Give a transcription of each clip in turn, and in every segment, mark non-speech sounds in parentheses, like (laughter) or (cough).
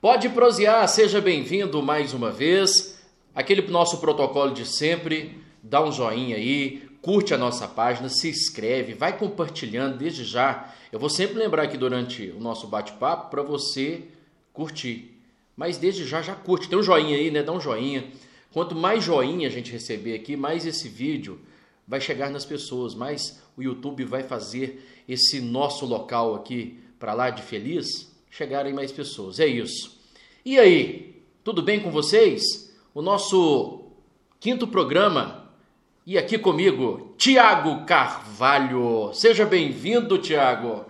Pode prosear, seja bem-vindo mais uma vez. Aquele nosso protocolo de sempre, dá um joinha aí, curte a nossa página, se inscreve, vai compartilhando desde já. Eu vou sempre lembrar aqui durante o nosso bate-papo para você curtir. Mas desde já já curte, tem um joinha aí, né? Dá um joinha. Quanto mais joinha a gente receber aqui, mais esse vídeo vai chegar nas pessoas, mais o YouTube vai fazer esse nosso local aqui para lá de feliz chegarem mais pessoas. É isso. E aí, tudo bem com vocês? O nosso quinto programa e aqui comigo, Tiago Carvalho. Seja bem-vindo, Tiago.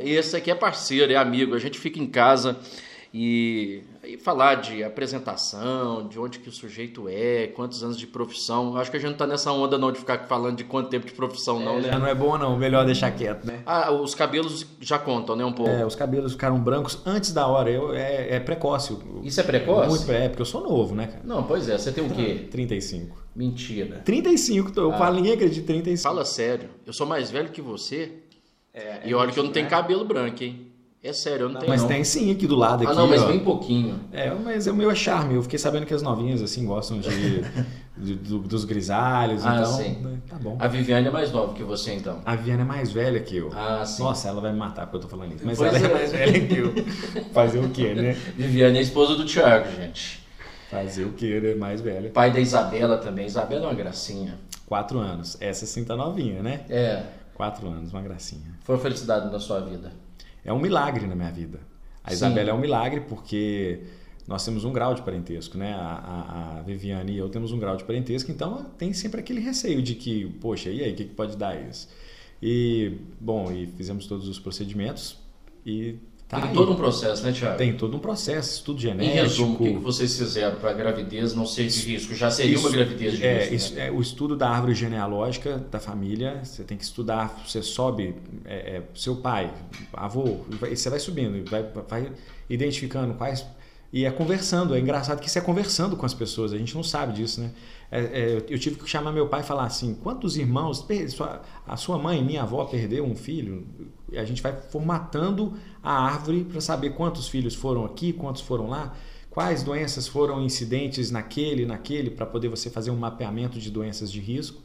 Esse aqui é parceiro, é amigo. A gente fica em casa e e falar de apresentação, de onde que o sujeito é, quantos anos de profissão. Acho que a gente não tá nessa onda não de ficar falando de quanto tempo de profissão, não, é, né? Já não é bom, não. Melhor deixar quieto, né? Ah, os cabelos já contam, né? Um pouco. É, os cabelos ficaram brancos antes da hora. Eu, é, é precoce. Isso é precoce? Muito, é, porque eu sou novo, né, cara? Não, pois é. Você tem o quê? (laughs) 35. Mentira. 35, eu ah. falo, ninguém acredita 35. Fala sério. Eu sou mais velho que você. É, e olha que eu não tenho né? cabelo branco, hein? É sério, eu não, não tenho. Mas não. tem sim aqui do lado. Aqui, ah, não, mas ó. bem pouquinho. É, mas o meu é charme. Eu fiquei sabendo que as novinhas assim gostam de, (laughs) de do, dos grisalhos. Ah, então, sim. Né, tá bom. A Viviane é mais nova que você, então. A Viviane é mais velha que eu. Ah, sim. Nossa, ela vai me matar porque eu tô falando isso. Mas Pois ela é. é. mais velha que eu. (laughs) Fazer o quê, né? Viviane é esposa do Thiago, gente. Fazer o quê, né? Mais velha. Pai da Isabela também. Isabela é uma gracinha. Quatro anos. Essa sim tá novinha, né? É. Quatro anos, uma gracinha. Foi uma felicidade na sua vida. É um milagre na minha vida. A Sim. Isabela é um milagre porque nós temos um grau de parentesco, né? A, a, a, Viviane e eu temos um grau de parentesco, então tem sempre aquele receio de que, poxa, e aí, o que, que pode dar isso? E, bom, e fizemos todos os procedimentos e tá Tem aí. todo um processo, né, Thiago? Tem todo um processo, estudo Em genético. resumo, o que que vocês fizeram para a gravidez não ser de risco? Já seria Isso- uma gravidez de É, risco, isso- né? é o estudo da árvore genealógica da família. Você tem que estudar, você sobe é, é, seu pai, avô, você vai subindo, vai, vai identificando quais. E é conversando. É engraçado que isso é conversando com as pessoas. A gente não sabe disso, né? É, é, eu tive que chamar meu pai e falar assim: quantos irmãos. A sua mãe, minha avó, perdeu um filho? E a gente vai formatando a árvore para saber quantos filhos foram aqui, quantos foram lá. Quais doenças foram incidentes naquele, naquele, para poder você fazer um mapeamento de doenças de risco.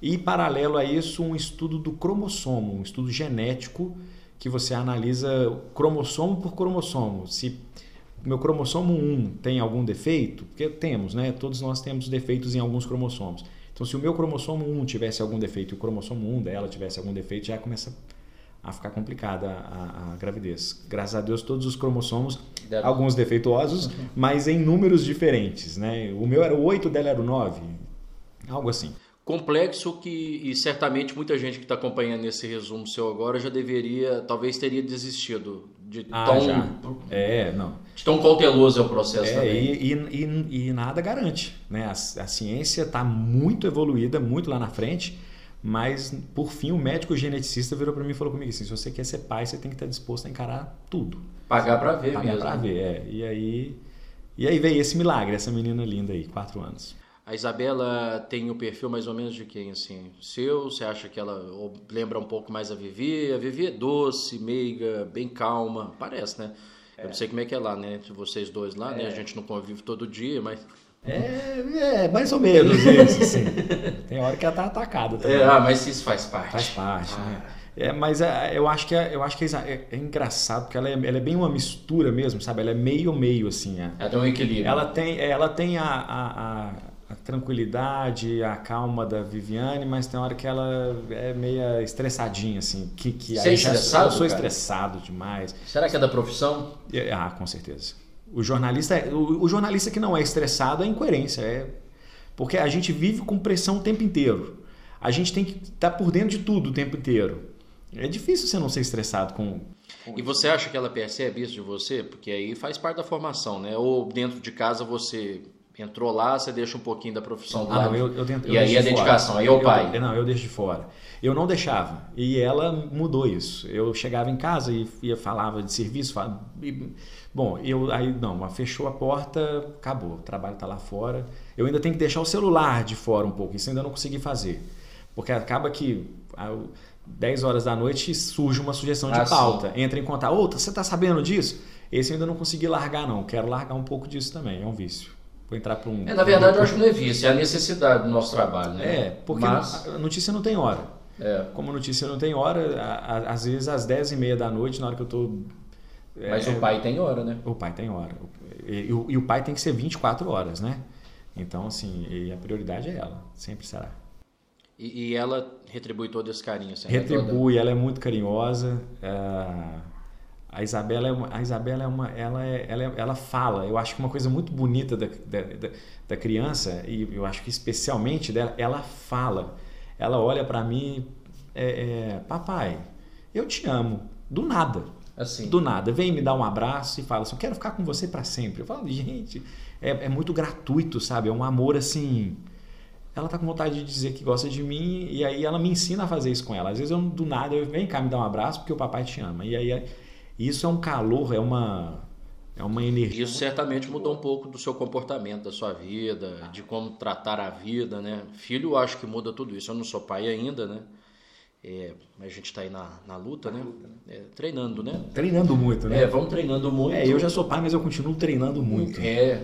E, paralelo a isso, um estudo do cromossomo, um estudo genético, que você analisa cromossomo por cromossomo. Se meu cromossomo 1 tem algum defeito, porque temos, né? Todos nós temos defeitos em alguns cromossomos. Então, se o meu cromossomo 1 tivesse algum defeito e o cromossomo 1 dela tivesse algum defeito, já começa a ficar complicada a, a gravidez. Graças a Deus, todos os cromossomos alguns defeituosos, (laughs) mas em números diferentes, né? O meu era o 8, o dela era o 9, algo assim. Complexo que, e certamente muita gente que está acompanhando esse resumo seu agora já deveria, talvez teria desistido de Ah, tão, já. É, não. de tão cauteloso é o processo É, também. e, e, e, e nada garante, né? A, a ciência está muito evoluída, muito lá na frente, mas por fim o médico geneticista virou para mim e falou comigo assim, se você quer ser pai, você tem que estar disposto a encarar tudo. Pagar para ver Pagar mesmo. pra ver, é. E aí, e aí veio esse milagre, essa menina linda aí, quatro anos. A Isabela tem o perfil mais ou menos de quem, assim? Seu? Você acha que ela lembra um pouco mais a Vivi? A Vivi é doce, meiga, bem calma. Parece, né? Eu não sei como é que é lá, né? Entre vocês dois lá, né? A gente não convive todo dia, mas... É, é mais ou menos (laughs) isso, assim. Tem hora que ela tá atacada também. É, ah, mas isso faz parte. Faz parte, Ah. né? É, mas é, eu acho que, é, eu acho que é, é- é engraçado, porque ela é, ela é bem uma mistura mesmo, sabe? Ela é meio-meio, assim. é. Ela tem um equilíbrio. Ela tem, é, ela tem a, a- a tranquilidade, a calma da Viviane, mas tem hora que ela é meio estressadinha, assim. Que, que Você é estressado, Eu sou cara? estressado demais. Será que é da profissão? É, Ah, com certeza. O jornalista, é- o, o jornalista que não é estressado é incoerência. É, porque a gente vive com pressão o tempo inteiro. A gente tem que estar por dentro de tudo o tempo inteiro. É difícil você não ser estressado com. E você acha que ela percebe isso de você? Porque aí faz parte da formação, né? Ou dentro de casa você entrou lá, você deixa um pouquinho da profissão Ah, não, eu, eu tento, E eu aí a de dedicação, aí é o pai. eu- não, eu deixo de fora. Eu não deixava. E ela mudou isso. Eu chegava em casa e ia, falava de serviço. fala- e- bom, eu aí não, fechou a porta, acabou. O trabalho está lá fora. Eu ainda tenho que deixar o celular de fora um pouco. Isso eu ainda não consegui fazer. Porque acaba que ao- 10 horas da noite surge uma sugestão de Ah, pauta. Entra em contato. Ô, você está sabendo disso? Esse eu ainda não consegui largar, não. Quero largar um pouco disso também, é um vício. Vou entrar para um. É, na verdade, eu acho que não é vício, é a necessidade do nosso trabalho, né? É, porque Mas... a notícia não tem hora. É. Como a notícia não tem hora, às vezes às 10 e meia da noite, na hora que eu estou. Mas é, o pai tem hora, né? O pai tem hora. E, e, e, o pai tem que ser 24 horas, né? Então, assim, a prioridade é ela, sempre será. E, e ela retribui todo esse carinho? Assim, retribui, toda... ela é muito carinhosa. É... A Isabela, é uma, a Isabela é uma, ela, é, ela, é, ela fala. Eu acho que uma coisa muito bonita da, da, da criança, e eu acho que especialmente dela, ela fala. Ela olha para mim, é, é, papai, eu te amo. Do nada. Assim. Do nada. Vem me dar um abraço e fala assim, eu quero ficar com você para sempre. Eu falo, gente, é, é muito gratuito, sabe? É um amor assim ela tá com vontade de dizer que gosta de mim e aí ela me ensina a fazer isso com ela. Às vezes eu do nada eu vem cá me dar um abraço porque o papai te ama. E aí isso é um calor, é uma é uma energia. Isso certamente mudou um pouco do seu comportamento, da sua vida, de como tratar a vida, né? Filho, eu acho que muda tudo isso. Eu não sou pai ainda, né? É, mas a gente está aí na, na luta, né? É, treinando, né? Treinando muito, né? É, vamos treinando muito. É, eu já sou pai, mas eu continuo treinando muito. É,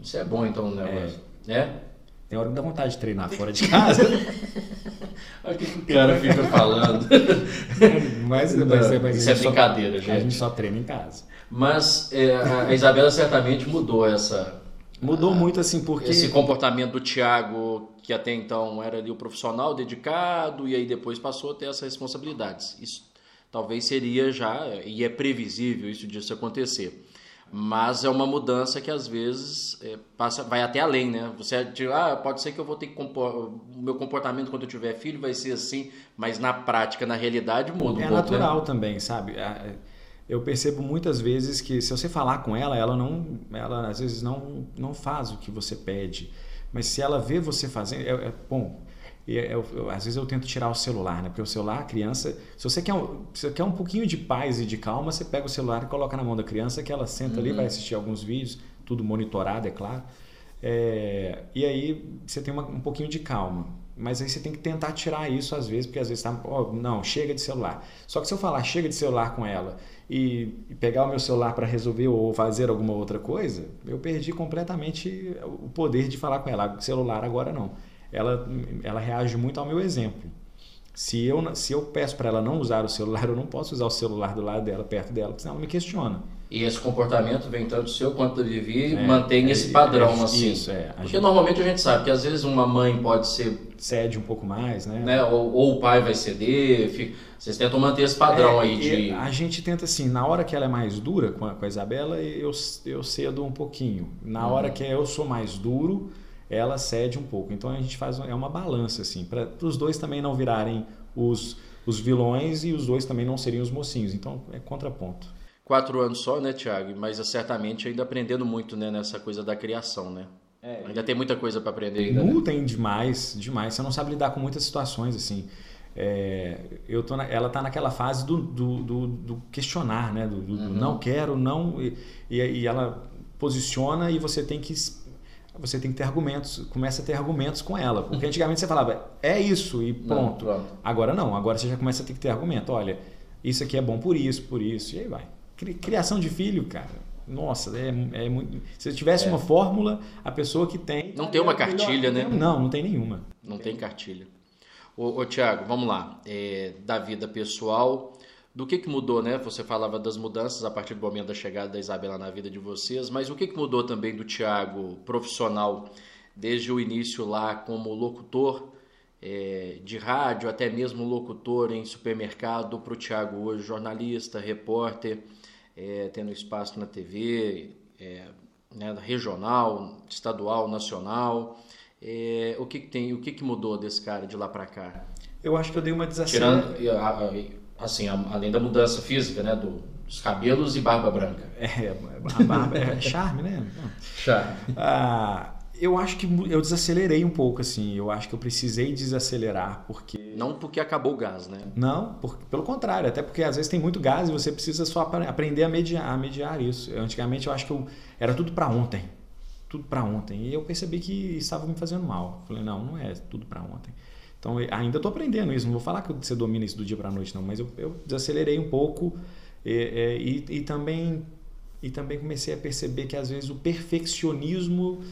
isso é bom então, né? É. é? Tem hora que dá vontade de treinar fora de casa. (laughs) Olha o que, o cara fica falando. (laughs) mas, mas, mas Isso é brincadeira, só, gente. A gente só treina em casa. Mas é, a Isabela certamente mudou essa. Mudou a, muito assim, porque. Esse comportamento do Tiago, que até então era ali o profissional dedicado, e aí depois passou a ter essas responsabilidades. Isso talvez seria já, e é previsível isso disso acontecer mas é uma mudança que às vezes é, passa, vai até além, né? Você diz, ah, pode ser que eu vou ter que compor, o meu comportamento quando eu tiver filho vai ser assim, mas na prática, na realidade muda um é pouco. É natural né? também, sabe? Eu percebo muitas vezes que se você falar com ela, ela não, ela às vezes não, não faz o que você pede, mas se ela vê você fazendo, é, é bom. E eu, eu, às vezes eu tento tirar o celular, né? Porque o celular, a criança, se você quer um, se você quer um pouquinho de paz e de calma, você pega o celular e coloca na mão da criança, que ela senta uhum. ali, vai assistir alguns vídeos, tudo monitorado, é claro. É, e aí você tem uma, um pouquinho de calma. Mas aí você tem que tentar tirar isso às vezes, porque às vezes tá, oh, não, chega de celular. Só que se eu falar chega de celular com ela e, e pegar o meu celular para resolver ou fazer alguma outra coisa, eu perdi completamente o poder de falar com ela. Celular agora não ela, ela reage muito ao meu exemplo. Se eu, se eu peço para ela não usar o celular, (laughs) eu não posso usar o celular do lado dela, perto dela, porque senão ela me questiona. E esse comportamento vem tanto do seu quanto do Vivi, é, mantém é, esse padrão é, assim. Isso, é. Porque gente... normalmente a gente sabe que às vezes uma mãe pode ser. Cede um pouco mais, né? né? Ou, ou o pai vai ceder. Fica... Vocês tentam manter esse padrão é, aí de. A gente tenta assim, na hora que ela é mais dura com a, com a Isabela, eu, eu cedo um pouquinho. Na uhum. hora que eu sou mais duro, ela cede um pouco. Então a gente faz é uma balança assim, para os dois também não virarem os, os vilões e os dois também não seriam os mocinhos. Então é contraponto. Quatro anos só, né, Tiago? Mas certamente ainda aprendendo muito né, nessa coisa da criação, né? É, ainda tem muita coisa para aprender ainda. Né? tem demais, demais. Você não sabe lidar com muitas situações assim. É, eu tô na, ela está naquela fase do, do, do, do, questionar, né? Do, do uhum. não quero, não. E, e, ela posiciona e você tem que você tem que ter argumentos, começa a ter argumentos com ela. Porque uhum. antigamente você falava, é isso e pronto. Não, pronto. Agora não, agora você já começa a ter que ter argumento. Olha, isso aqui é bom por isso, por isso, e aí vai. Criação de filho, cara. Nossa, é, é muito. Se tivesse é. uma fórmula, a pessoa que tem. Não tem uma cartilha, né? Não, não tem nenhuma. Não tem cartilha. Ô, ô Tiago, vamos lá. É, da vida pessoal, do que, que mudou, né? Você falava das mudanças a partir do momento da chegada da Isabela na vida de vocês, mas o que, que mudou também do Tiago profissional desde o início lá como locutor é, de rádio, até mesmo locutor em supermercado, para o Tiago hoje jornalista, repórter, é, tendo espaço na TV, é, né, regional, estadual, nacional. É, o que, que tem, o que, que mudou desse cara de lá para cá? Eu acho que eu dei uma desaceleração. Tirando, assim, além da mudança física, né, do, dos cabelos e barba branca. (laughs) É, a barba é charme, né? Charme. Ah, eu acho que eu desacelerei um pouco, assim. Eu acho que eu precisei desacelerar, porque... Não porque acabou o gás, né? Não, por, pelo contrário. Até porque às vezes tem muito gás e você precisa só aprender a mediar, a mediar isso. Eu, antigamente eu acho que eu, era tudo para ontem. Tudo para ontem. E eu percebi que estava me fazendo mal. Falei, não, não é tudo para ontem. Então, ainda estou aprendendo isso. Não vou falar que você domina isso do dia para a noite, não. Mas eu, eu desacelerei um pouco e, e, e, também e também comecei a perceber que às vezes o perfeccionismo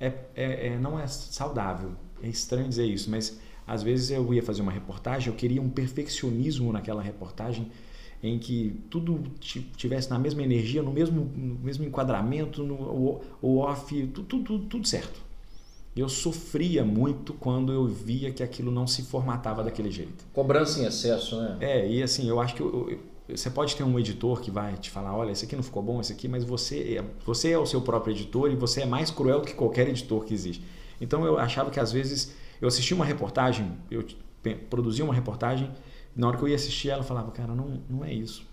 é, é, é, não é saudável. É estranho dizer isso, mas às vezes eu ia fazer uma reportagem, eu queria um perfeccionismo naquela reportagem em que tudo tivesse na mesma energia, no mesmo, no mesmo enquadramento, no o, off, tudo, tudo, tudo certo. Eu sofria muito quando eu via que aquilo não se formatava daquele jeito. Cobrança em excesso, né? É, e assim, eu acho que eu, eu, você pode ter um editor que vai te falar, olha, esse aqui não ficou bom, esse aqui, mas você é, você é o seu próprio editor e você é mais cruel do que qualquer editor que existe. Então eu achava que às vezes eu assistia uma reportagem, eu produzia uma reportagem na hora que eu ia assistir, ela falava, cara, não, não é isso.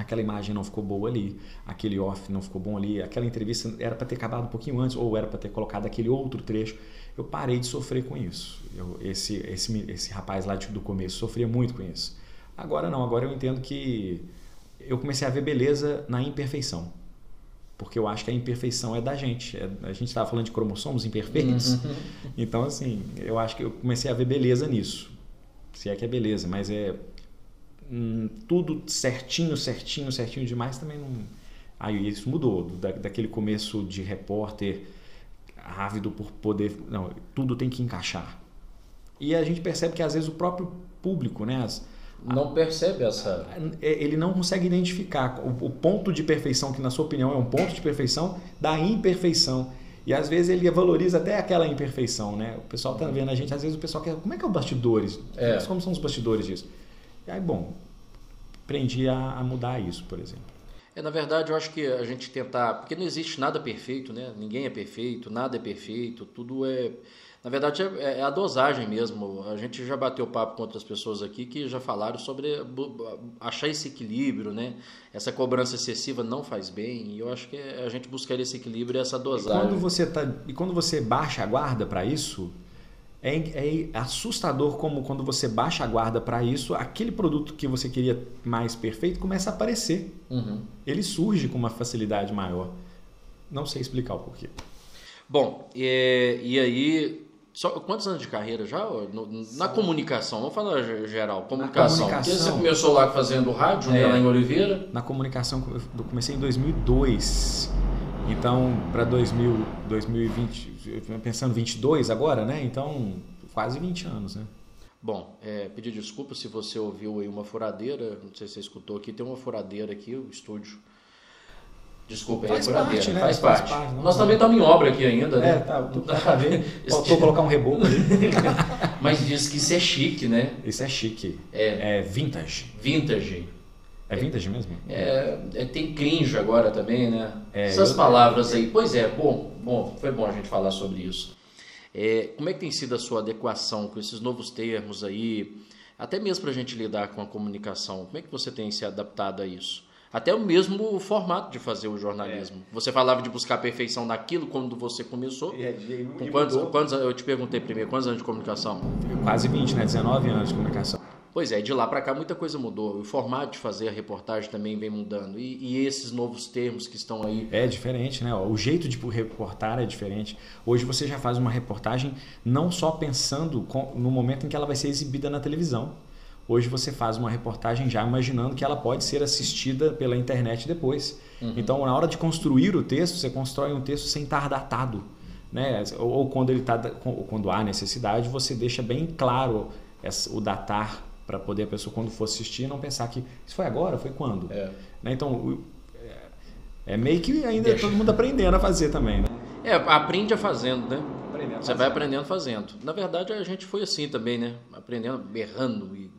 Aquela imagem não ficou boa ali, aquele off não ficou bom ali, aquela entrevista era para ter acabado um pouquinho antes, ou era para ter colocado aquele outro trecho. Eu parei de sofrer com isso. Eu, esse, esse, esse rapaz lá do começo sofria muito com isso. Agora não, agora eu entendo que eu comecei a ver beleza na imperfeição. Porque eu acho que a imperfeição é da gente. É, a gente estava falando de cromossomos imperfeitos. Uhum. (laughs) Então, assim, eu acho que eu comecei a ver beleza nisso. Se é que é beleza, mas é hum, tudo certinho, certinho, certinho demais também não. Aí isso mudou, da, daquele começo de repórter ávido por poder. Não, tudo tem que encaixar. E a gente percebe que às vezes o próprio público, né? As, não percebe essa. É, ele não consegue identificar o, o ponto de perfeição, que na sua opinião é um ponto de perfeição, da imperfeição. E às vezes ele valoriza até aquela imperfeição, né? O pessoal tá vendo a gente, às vezes o pessoal quer, como é que é o bastidores? É. Como são os bastidores disso? E aí, bom, aprendi a, a mudar isso, por exemplo. É, na verdade, eu acho que a gente tentar, porque não existe nada perfeito, né? Ninguém é perfeito, nada é perfeito, tudo é na verdade, é, é, a dosagem mesmo. A gente já bateu papo com outras pessoas aqui que já falaram sobre achar esse equilíbrio, né? Essa cobrança excessiva não faz bem. E eu acho que a gente buscar esse equilíbrio e essa dosagem. E quando você, tá, e quando você baixa a guarda para isso, é, é, assustador como quando você baixa a guarda para isso, aquele produto que você queria mais perfeito começa a aparecer. Uhum. Ele surge com uma facilidade maior. Não sei explicar o porquê. Bom, e, e aí só, quantos anos de carreira já? No, na comunicação, vamos falar geral, comunicação. Na comunicação você começou lá fazendo rádio, né, é, lá em Oliveira? Na comunicação, eu comecei em 2002. Então, para 2020, pensando 22 agora, né? Então, quase 20 anos, né? Bom, é, pedir desculpa se você ouviu aí uma furadeira, não sei se você escutou aqui, tem uma furadeira aqui, o estúdio Desculpa, faz é parte, né? Faz, faz parte. parte. Nós também estamos em obra aqui ainda, né? É, tá, pra ver. (laughs) Faltou colocar um reboco ali. (laughs) Mas diz que isso é chique, né? Isso é chique. É, é vintage. Vintage. É vintage mesmo? É, é, tem cringe agora também, né? É, Essas palavras aí. Pois é, bom, bom, foi bom a gente falar sobre isso. É, como é que tem sido a sua adequação com esses novos termos aí? Até mesmo para a gente lidar com a comunicação. Como é que você tem se adaptado a isso? Até o mesmo formato de fazer o jornalismo. É. Você falava de buscar a perfeição naquilo quando você começou. É, com quantos, quantos, eu te perguntei primeiro, quantos anos de comunicação? Quase 20, né? 19 anos de comunicação. Pois é, de lá para cá muita coisa mudou. O formato de fazer a reportagem também vem mudando. E, e, esses novos termos que estão aí. É diferente, né? O jeito de reportar é diferente. Hoje você já faz uma reportagem não só pensando no momento em que ela vai ser exibida na televisão Hoje você faz uma reportagem já imaginando que ela pode ser assistida pela internet depois. Uhum. Então, na hora de construir o texto, você constrói um texto sem estar datado. Né? Ou, ou quando, ele tá, quando há necessidade, você deixa bem claro essa, o datar para poder a pessoa, quando for assistir, não pensar que isso foi agora, foi quando. É. Né? Então, é, é meio que ainda deixa. todo mundo aprendendo a fazer também. Né? É, aprende a fazendo, né? Aprendendo você vai aprendendo fazendo. Na verdade, a gente foi assim também, né? Aprendendo, berrando e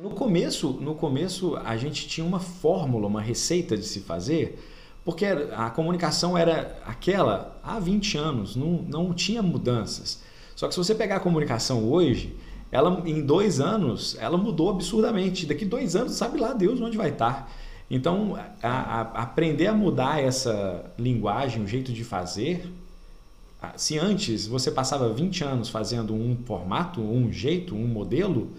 no começo, no começo a gente tinha uma fórmula, uma receita de se fazer, porque a comunicação era aquela há 20 anos, não, não tinha mudanças. Só que se você pegar a comunicação hoje, ela em dois anos ela mudou absurdamente. Daqui dois anos sabe lá Deus onde vai estar. Então a, a, aprender a mudar essa linguagem, o jeito de fazer, se antes você passava 20 anos fazendo um formato, um jeito, um modelo,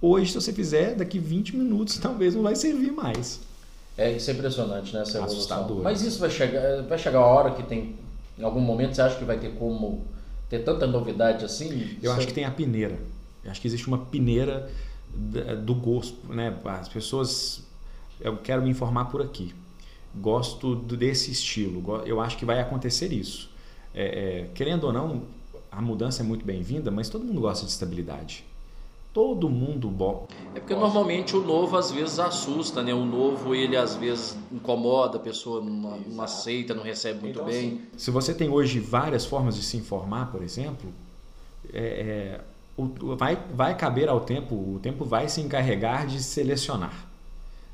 Hoje, se você fizer, daqui 20 minutos (laughs) talvez não vai servir mais. É, isso é impressionante, né? Essa Assustador. Mas isso vai chegar, vai chegar a hora que tem, em algum momento, você acha que vai ter como ter tanta novidade assim? Eu acho que tem a peneira. Eu acho que existe uma peneira do gosto, né? As pessoas, eu quero me informar por aqui. gosto desse estilo. Eu acho que vai acontecer isso. É, é, querendo ou não, a mudança é muito bem-vinda, mas todo mundo gosta de estabilidade. Todo mundo bom. É porque normalmente o novo às vezes assusta, né? O novo ele às vezes incomoda, a pessoa não, não aceita, não recebe muito então, bem. Assim, se você tem hoje várias formas de se informar, por exemplo, é, é, vai, vai caber ao tempo, o tempo vai se encarregar de selecionar.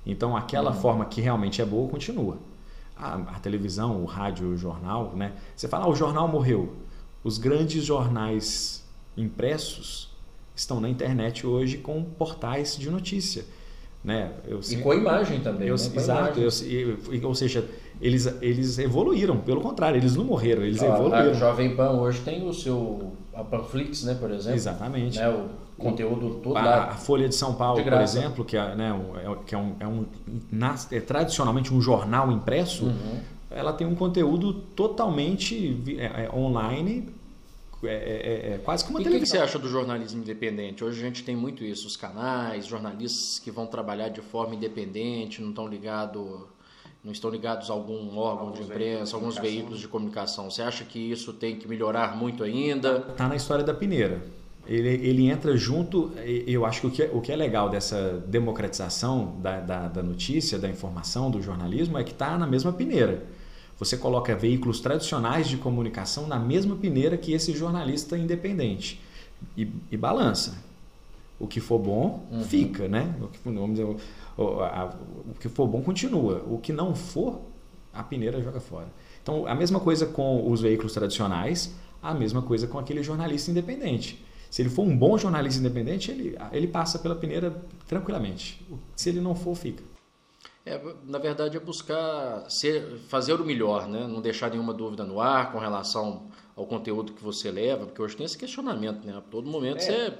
Então aquela uhum. forma que realmente é boa continua. A, a, televisão, o rádio, o jornal, né? Você fala, ah, o jornal morreu. Os grandes jornais impressos estão na internet hoje com portais de notícia. Né? Eu, e com a imagem também. Eu, né? Exato. Eu, ou seja, eles, eles evoluíram, pelo contrário, eles não morreram, eles ah, evoluíram. A Jovem Pan hoje tem o seu a Panflix, né, por exemplo. Exatamente. Né, o conteúdo todo a, lá. A Folha de São Paulo, de por exemplo, que é, né, é, que é, um, é, um, é tradicionalmente um jornal impresso, uhum. ela tem um conteúdo totalmente é, é online é, é, é, quase como uma e televisão. O que você acha do jornalismo independente? Hoje a gente tem muito isso, os canais, jornalistas que vão trabalhar de forma independente, não estão ligados não estão ligados a algum órgão alguns de imprensa, alguns veículos de comunicação. Você acha que isso tem que melhorar muito ainda? Está na história da Pineira. Ele, ele entra junto. Eu acho que o que é, o que é legal dessa democratização da, da, da notícia, da informação, do jornalismo, é que está na mesma peneira. Você coloca veículos tradicionais de comunicação na mesma peneira que esse jornalista independente e, e balança. O que for bom, uhum. fica, né? O que, vamos dizer, o, a, o que for bom continua. O que não for, a peneira joga fora. Então, a mesma coisa com os veículos tradicionais, a mesma coisa com aquele jornalista independente. Se ele for um bom jornalista independente, ele, ele passa pela peneira tranquilamente. Se ele não for, fica. É, na verdade, é buscar ser, fazer o melhor, né? não deixar nenhuma dúvida no ar com relação ao conteúdo que você leva, porque hoje tem esse questionamento, né? A todo momento é. você,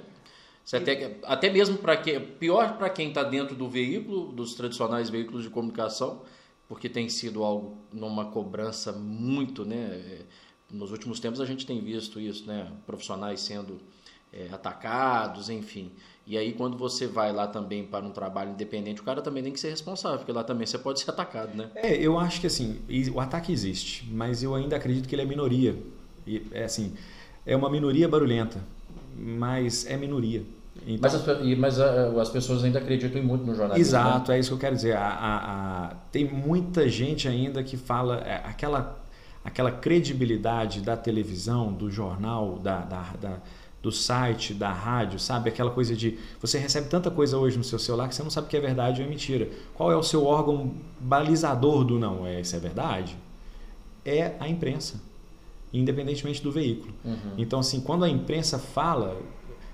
você até, até mesmo para que pior para quem está dentro do veículo, dos tradicionais veículos de comunicação, porque tem sido algo numa cobrança muito, né? Nos últimos tempos a gente tem visto isso, né? Profissionais sendo é, atacados, enfim. E aí, quando você vai lá também para um trabalho independente, o cara também tem que ser responsável, porque lá também você pode ser atacado, né? É, eu acho que assim, o ataque existe, mas eu ainda acredito que ele é minoria. E, é assim, é uma minoria barulhenta, mas é minoria. Então, mas, as, mas a, as pessoas ainda acreditam muito no jornalismo. Né? Exato, né? é isso que eu quero dizer. A, a, a, tem muita gente ainda que fala é, aquela, aquela credibilidade da televisão, do jornal, da, da, da do site, da rádio, sabe? Aquela coisa de você recebe tanta coisa hoje no seu celular que você não sabe o que é verdade ou é mentira. Qual é o seu órgão balizador do não é? Isso é verdade? É a imprensa, independentemente do veículo. Uhum. Então, assim, quando a imprensa fala,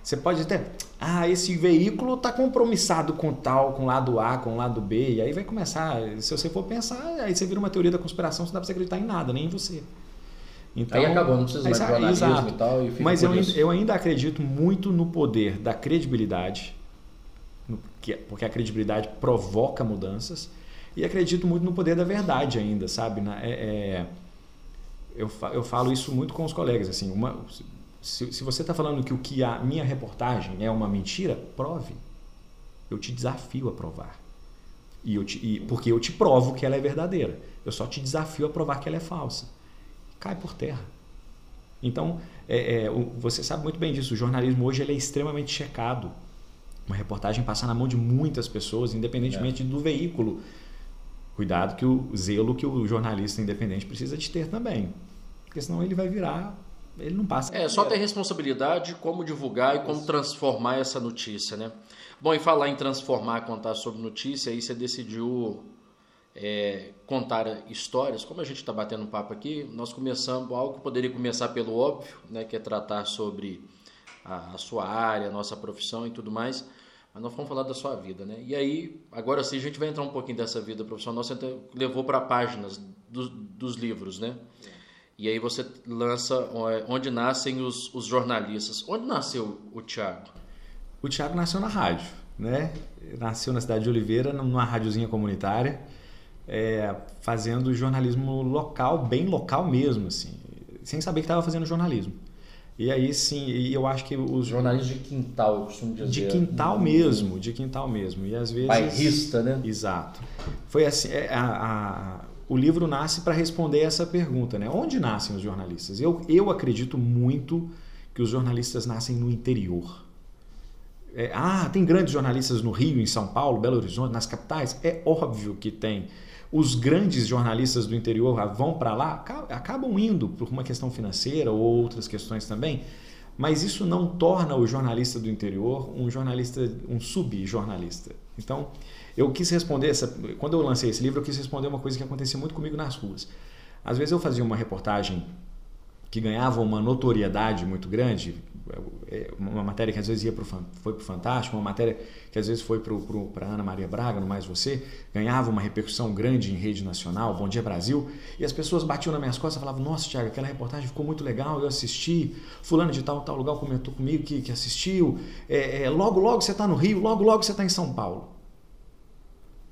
você pode até, ah, esse veículo está compromissado com tal, com lado A, com lado B, e aí vai começar, se você for pensar, aí você vira uma teoria da conspiração, você não dá para você acreditar em nada, nem em você. Então, aí acabou, não precisa mais de jornalismo exato. e tal. E Mas eu, eu ainda acredito muito no poder da credibilidade, porque a credibilidade provoca mudanças, e acredito muito no poder da verdade ainda, sabe? É, é, eu, eu falo isso muito com os colegas. assim uma, se, se você está falando que o que a minha reportagem é uma mentira, prove. Eu te desafio a provar. E eu te, e, porque eu te provo que ela é verdadeira. Eu só te desafio a provar que ela é falsa cai por terra. Então, é, é, você sabe muito bem disso. O jornalismo hoje ele é extremamente checado. Uma reportagem passa na mão de muitas pessoas, independentemente é. do veículo. Cuidado que o zelo que o jornalista independente precisa de ter também. Porque senão ele vai virar ele não passa. É, só ter responsabilidade como divulgar e como transformar essa notícia, né? Bom, e falar em transformar, contar sobre notícia, aí você decidiu é, contar histórias, como a gente está batendo um papo aqui, nós começamos algo que poderia começar pelo óbvio, né, que é tratar sobre a, a, sua área, a nossa profissão e tudo mais, mas nós vamos falar da sua vida, né? E aí, agora sim, a gente vai entrar um pouquinho dessa vida profissional, você levou para páginas do, dos livros, né? E aí você lança Onde Nascem os, os Jornalistas. Onde nasceu o Tiago? O Tiago nasceu na rádio, né? Nasceu na cidade de Oliveira, numa rádiozinha comunitária é, fazendo jornalismo local, bem local mesmo, assim, sem saber que estava fazendo jornalismo. E aí sim, eu acho que os jornalistas de quintal, eu costumo dizer. De quintal mesmo, de quintal mesmo. E às vezes bairrista, né? Exato. Foi assim, é, a, a, o livro nasce para responder essa pergunta, né? Onde nascem os jornalistas? Eu, eu acredito muito que os jornalistas nascem no interior. É, ah, tem grandes jornalistas no Rio, em São Paulo, Belo Horizonte, nas capitais? É óbvio que tem. Os grandes jornalistas do interior vão para lá, acabam indo por uma questão financeira ou outras questões também, mas isso não torna o jornalista do interior um jornalista, um subjornalista. Então, eu quis responder essa. Quando eu lancei esse livro, eu quis responder uma coisa que acontecia muito comigo nas ruas. Às vezes eu fazia uma reportagem que ganhava uma notoriedade muito grande, é, uma matéria que às vezes ia pro, foi para o Fantástico, uma matéria que às vezes foi para Ana Maria Braga, no Mais Você, ganhava uma repercussão grande em rede nacional, Bom Dia Brasil, e as pessoas batiam nas minhas costas e falavam, nossa, Tiago, aquela reportagem ficou muito legal, eu assisti, fulano de tal, tal lugar comentou comigo que, que assistiu, é, é, logo, logo você está no Rio, logo, logo você está em São Paulo.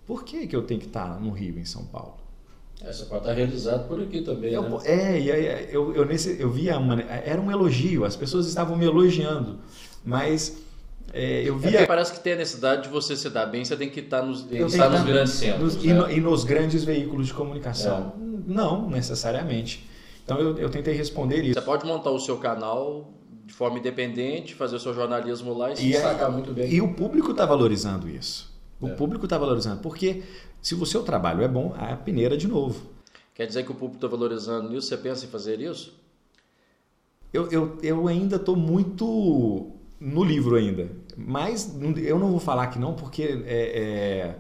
Por que, que eu tenho que estar tá no Rio, em São Paulo? Essa pode estar realizado por aqui também, eu, né? É, e aí eu, eu, nesse, eu via, uma, era um elogio, as pessoas estavam me elogiando, mas é, eu via... É parece que tem a necessidade de você se dar bem, você tem que estar nos, estar nos grandes centros. Nos, né? e, no, e, nos grandes veículos de comunicação. É. Não, necessariamente. Então eu, eu tentei responder isso. Você pode montar o seu canal de forma independente, fazer o seu jornalismo lá e se e destacar muito bem. E o público está valorizando isso. O é. público está valorizando. Porque se o seu trabalho é bom, a peneira de novo. Quer dizer que o público está valorizando isso? Você pensa em fazer isso? Eu, eu, eu ainda estou muito no livro ainda. Mas eu não vou falar que não, porque é,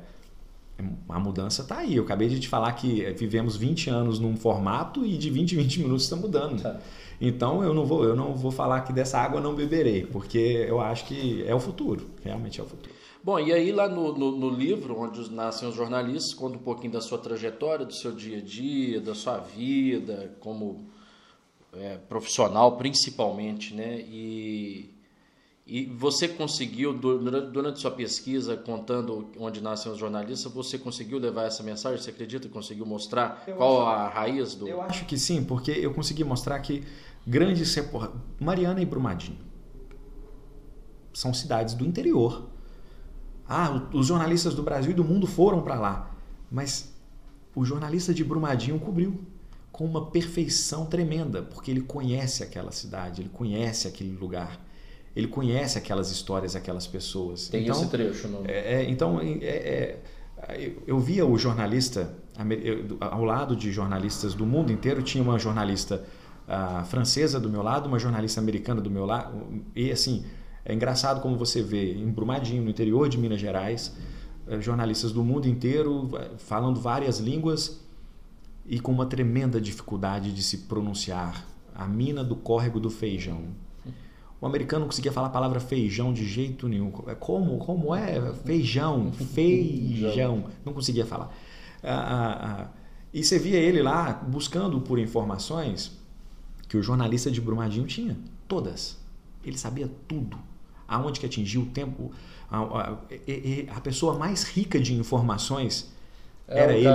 é, a mudança está aí. Eu acabei de te falar que vivemos 20 anos num formato e de 20 em 20 minutos está mudando. Tá. Então eu não, vou, eu não vou falar que dessa água não beberei, porque eu acho que é o futuro. Realmente é o futuro. Bom, e aí lá no, no, no, livro, onde nascem os jornalistas, conta um pouquinho da sua trajetória, do seu dia a dia, da sua vida, como é, profissional principalmente, né? E, e você conseguiu, durante, durante sua pesquisa, contando onde nascem os jornalistas, você conseguiu levar essa mensagem? Você acredita que conseguiu mostrar eu qual acho, a raiz do... Eu acho que sim, porque eu consegui mostrar que grandes... Mariana e Brumadinho são cidades do interior ah, os jornalistas do Brasil e do mundo foram para lá. Mas o jornalista de Brumadinho cobriu com uma perfeição tremenda, porque ele conhece aquela cidade, ele conhece aquele lugar, ele conhece aquelas histórias, aquelas pessoas. Tem então, esse trecho, não? É, é, então, é, é, eu via o jornalista, ao lado de jornalistas do mundo inteiro, tinha uma jornalista uh, francesa do meu lado, uma jornalista americana do meu lado, e assim, é engraçado como você vê em Brumadinho, no interior de Minas Gerais, eh, jornalistas do mundo inteiro eh, falando várias línguas e com uma tremenda dificuldade de se pronunciar. A mina do córrego do feijão. O americano não conseguia falar a palavra feijão de jeito nenhum. É como, como é? Feijão, (laughs) feijão. Não conseguia falar. Ah, ah, ah. E você via ele lá buscando por informações que o jornalista de Brumadinho tinha. Todas. Ele sabia tudo aonde que atingiu o tempo. A, a, a, pessoa mais rica de informações é era ele.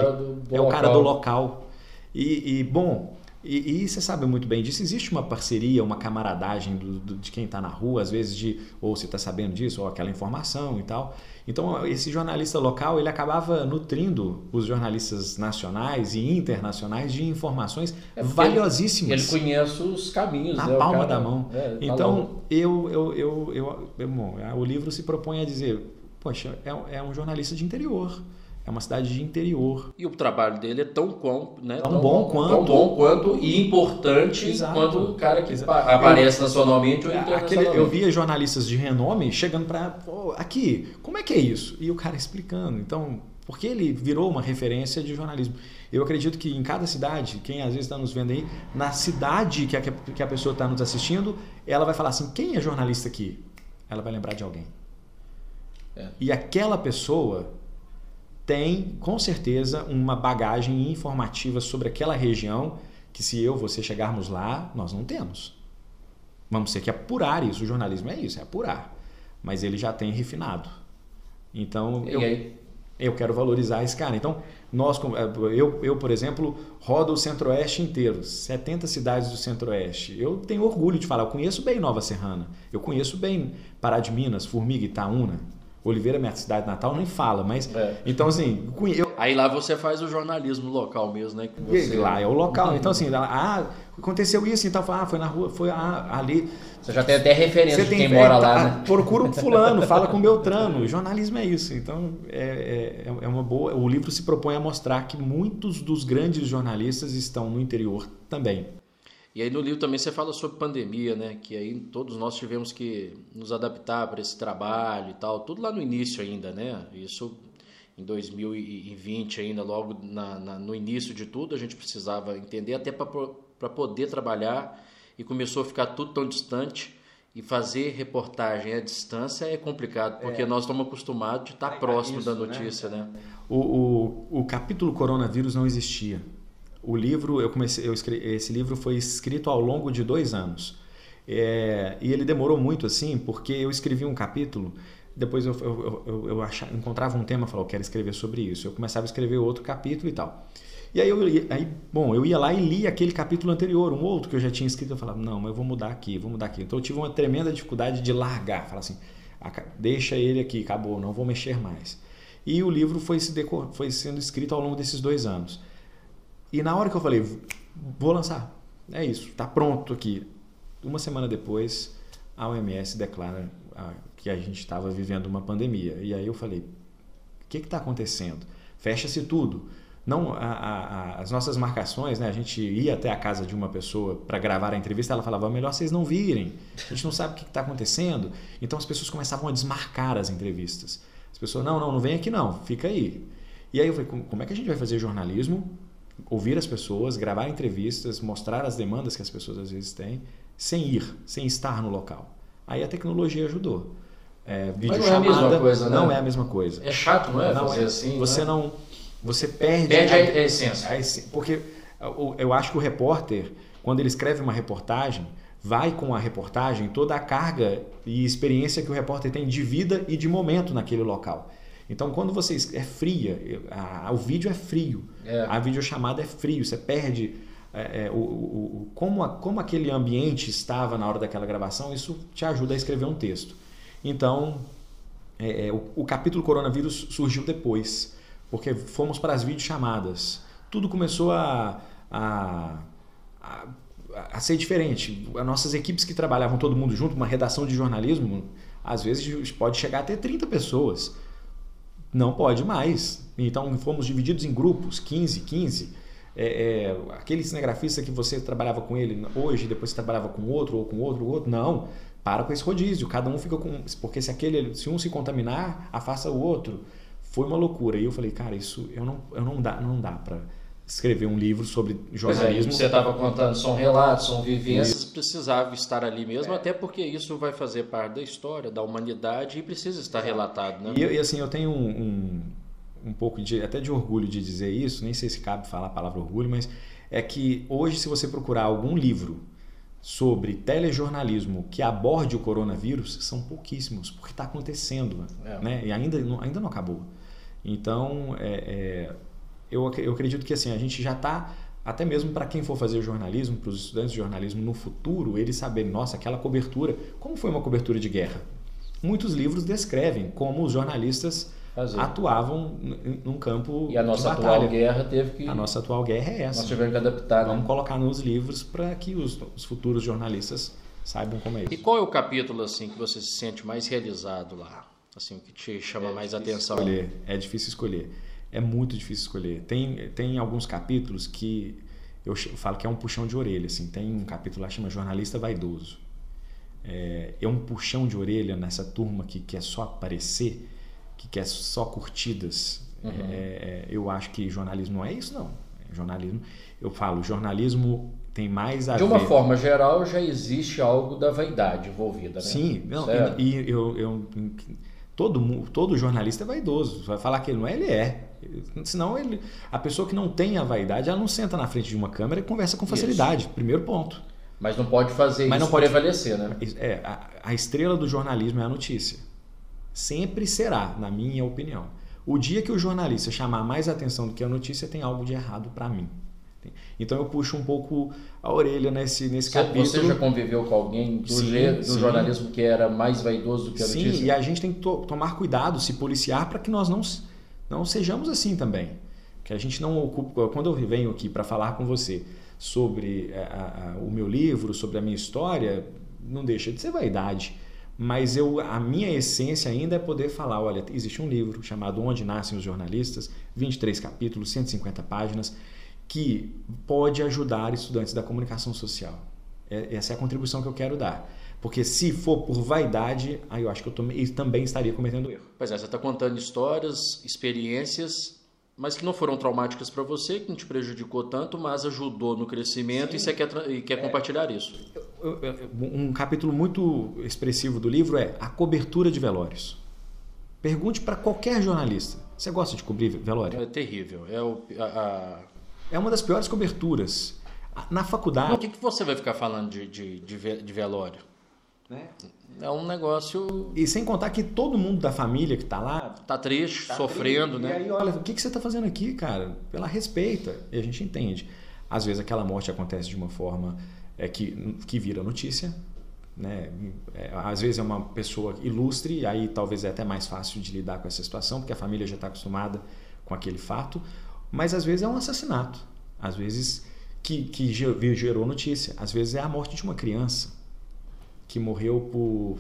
é o cara do local. E, e bom, e, e, você sabe muito bem disso. Existe uma parceria, uma camaradagem do, do, de quem está na rua, às vezes de ou você está sabendo disso, ou aquela informação e tal. Então, esse jornalista local ele acabava nutrindo os jornalistas nacionais e internacionais de informações é valiosíssimas. Ele, ele, conhece os caminhos. Na né, palma cara, da mão. É, tá então, eu, eu, eu, eu, eu, bom, o livro se propõe a dizer: poxa, é, é um jornalista de interior é uma cidade de interior. E o trabalho dele é tão, quão, né, tão, tão bom quanto. Tão bom quanto e importante Exato. quanto o cara que Exato. aparece eu, nacionalmente ou internacionalmente. Aquele, eu via jornalistas de renome chegando para. aqui, como é que é isso? E o cara explicando. Então, porque ele virou uma referência de jornalismo. Eu acredito que em cada cidade, quem às vezes está nos vendo aí, na cidade que a, que a pessoa está nos assistindo, ela vai falar assim: quem é jornalista aqui? Ela vai lembrar de alguém. É. E aquela pessoa tem com certeza uma bagagem informativa sobre aquela região que se eu você chegarmos lá, nós não temos. Vamos ter que apurar isso. O jornalismo é isso, é apurar. Mas ele já tem refinado. Então, eu, eu quero valorizar esse cara. Então, nós, eh, eu, eu, por exemplo, rodo o Centro-Oeste inteiro, 70 cidades do Centro-Oeste. Eu tenho orgulho de falar, eu conheço bem Nova Serrana, eu conheço bem Pará de Minas, Formiga, Itaúna, Oliveira, minha cidade natal, nem fala, mas. É. Então, assim. Eu... Aí lá você faz o jornalismo local mesmo, né? Você... Lá é o local. Então, assim, ah, aconteceu isso, então, ah, foi na rua, foi ah, ali. Você já tem até referência você de quem mora lá, tá, né? Procura o fulano, (laughs) fala com o Beltrano. jornalismo é isso. Então, é, é, é uma boa. O livro se propõe a mostrar que muitos dos grandes jornalistas estão no interior também. E aí no livro também você fala sobre pandemia, né? Que aí todos nós tivemos que nos adaptar para esse trabalho e tal. Tudo lá no início ainda, né? Isso em 2020 ainda, logo na, na, no início de tudo, a gente precisava entender até para poder trabalhar e começou a ficar tudo tão distante e fazer reportagem à distância é complicado, porque é. nós estamos acostumados de estar é, próximo isso, da né? notícia, né? né? O, o, o capítulo coronavírus não existia. O livro, eu comecei, eu escrevi, esse livro foi escrito ao longo de dois anos. É, e ele demorou muito assim, porque eu escrevi um capítulo, depois eu, eu, eu, eu achava, encontrava um tema e falava, quero escrever sobre isso. Eu começava a escrever outro capítulo e tal. E aí, eu, aí, bom, eu ia lá e li aquele capítulo anterior, um outro que eu já tinha escrito. Eu falava, não, mas eu vou mudar aqui, vou mudar aqui. Então eu tive uma tremenda dificuldade de largar, falar assim, deixa ele aqui, acabou, não vou mexer mais. E o livro foi, se foi sendo escrito ao longo desses dois anos. E na hora que eu falei, vou lançar, é isso, está pronto aqui. Uma semana depois, a OMS declara ah, que a gente estava vivendo uma pandemia. E aí eu falei, o que está acontecendo? Fecha-se tudo. Não, a, a, as nossas marcações, né? A gente ia até a casa de uma pessoa para gravar a entrevista, ela falava, melhor vocês não virem. A gente não sabe o que está acontecendo. Então as pessoas começavam a desmarcar as entrevistas. As pessoas, não, não, não vem aqui não, fica aí. E aí eu falei, como é que a gente vai fazer jornalismo ouvir as pessoas, gravar entrevistas, mostrar as demandas que as pessoas às vezes têm, sem ir, sem estar no local. Aí a tecnologia ajudou. É, Mas não é a mesma coisa, né? Não é a mesma coisa. É chato, não é? Não fazer é. assim. Você né? não. Você perde, perde a, a, essência. a, essência. Porque eu acho que o repórter, quando ele escreve uma reportagem, vai com a reportagem toda a carga e experiência que o repórter tem de vida e de momento naquele local. Então, quando você é fria, a, o vídeo é frio, é. a videochamada é frio, você perde é, é, o, o, como, a, como aquele ambiente estava na hora daquela gravação, isso te ajuda a escrever um texto. Então, é, é, o, o, capítulo coronavírus surgiu depois, porque fomos para as videochamadas. Tudo começou a, a, a, a ser diferente. As nossas equipes que trabalhavam todo mundo junto, uma redação de jornalismo, às vezes pode chegar a ter 30 pessoas. Não pode mais. Então fomos divididos em grupos, 15, 15. É, é, aquele cinegrafista que você trabalhava com ele hoje, depois você trabalhava com outro, ou com outro, ou outro. Não. Para com esse rodízio. Cada um fica com. Porque se aquele. Se um se contaminar, afasta o outro. Foi uma loucura. E eu falei, cara, isso eu não, eu não dá, não dá para escrever um livro sobre jornalismo. É, você estava contando, são relatos, são vivências, precisava estar ali mesmo, é. até porque isso vai fazer parte da história, da humanidade e precisa estar relatado. Né? E, e assim, eu tenho um, um, um, pouco de, até de orgulho de dizer isso, nem sei se cabe falar a palavra orgulho, mas é que hoje, se você procurar algum livro sobre telejornalismo que aborde o coronavírus, são pouquíssimos, porque está acontecendo, é. né? e ainda, ainda não acabou. Então, é, é eu, eu acredito que assim, a gente já está, até mesmo para quem for fazer jornalismo, para os estudantes de jornalismo no futuro, eles saberem, nossa, aquela cobertura, como foi uma cobertura de guerra? Muitos livros descrevem como os jornalistas Fazer. atuavam num campo e a nossa de batalha. atual guerra teve que a nossa atual guerra é essa nós tivemos que adaptar vamos né? colocar nos livros para que os, os, futuros jornalistas saibam como é isso e qual é o capítulo assim que você se sente mais realizado lá assim o que te chama é mais atenção escolher. é difícil escolher é muito difícil escolher. Tem, tem alguns capítulos que eu falo que é um puxão de orelha. Assim. Tem um capítulo lá que chama Jornalista Vaidoso. É, é um puxão de orelha nessa turma que quer só aparecer, que quer só curtidas. Uhum. É, é eu acho que jornalismo não é isso, não. É jornalismo, eu falo, jornalismo tem mais a De uma ver... forma geral, já existe algo da vaidade envolvida, né? Sim, não, e, e eu, eu, todo, todo jornalista é vaidoso. Vai falar que ele não é, ele é. Senão ele, a pessoa que não tem a vaidade, ela não senta na frente de uma câmera e conversa com facilidade. Isso. Primeiro ponto. Mas não pode fazer Mas isso não pode prevalecer, né? É, a, a estrela do jornalismo é a notícia. Sempre será, na minha opinião. O dia que o jornalista chamar mais atenção do que a notícia, tem algo de errado para mim. Então eu puxo um pouco a orelha nesse, nesse você, capítulo. Você já conviveu com alguém do, sim, do sim. jornalismo que era mais vaidoso do que a sim, notícia? Sim, e a gente tem que to tomar cuidado, se policiar para que nós não, não sejamos assim também. Que a gente não ocupe. Quando eu venho aqui para falar com você sobre a, a, o meu livro, sobre a minha história, não deixa de ser vaidade. Mas eu, a minha essência ainda é poder falar: olha, existe um livro chamado Onde Nascem os Jornalistas, 23 capítulos, 150 páginas que pode ajudar estudantes da comunicação social. É, essa é a contribuição que eu quero dar. Porque se for por vaidade, aí eu acho que eu também estaria cometendo erro. Pois é, você está contando histórias, experiências, mas que não foram traumáticas para você, que não te prejudicou tanto, mas ajudou no crescimento Sim. e você quer, e quer é, compartilhar isso. Um capítulo muito expressivo do livro é a cobertura de velórios. Pergunte para qualquer jornalista: você gosta de cobrir velório? É terrível. É o, a, a é uma das piores coberturas. Na faculdade. O que, que você vai ficar falando de, de, de velório? Né? É um negócio. E sem contar que todo mundo da família que está lá. Tá triste, tá sofrendo, triste. né? E aí, olha, o que, que você está fazendo aqui, cara? Pela respeita. E a gente entende. Às vezes aquela morte acontece de uma forma é, que, que vira notícia. Né? É, às vezes é uma pessoa ilustre, e aí talvez é até mais fácil de lidar com essa situação, porque a família já está acostumada com aquele fato. Mas às vezes é um assassinato, às vezes que, que gerou notícia, às vezes é a morte de uma criança que morreu por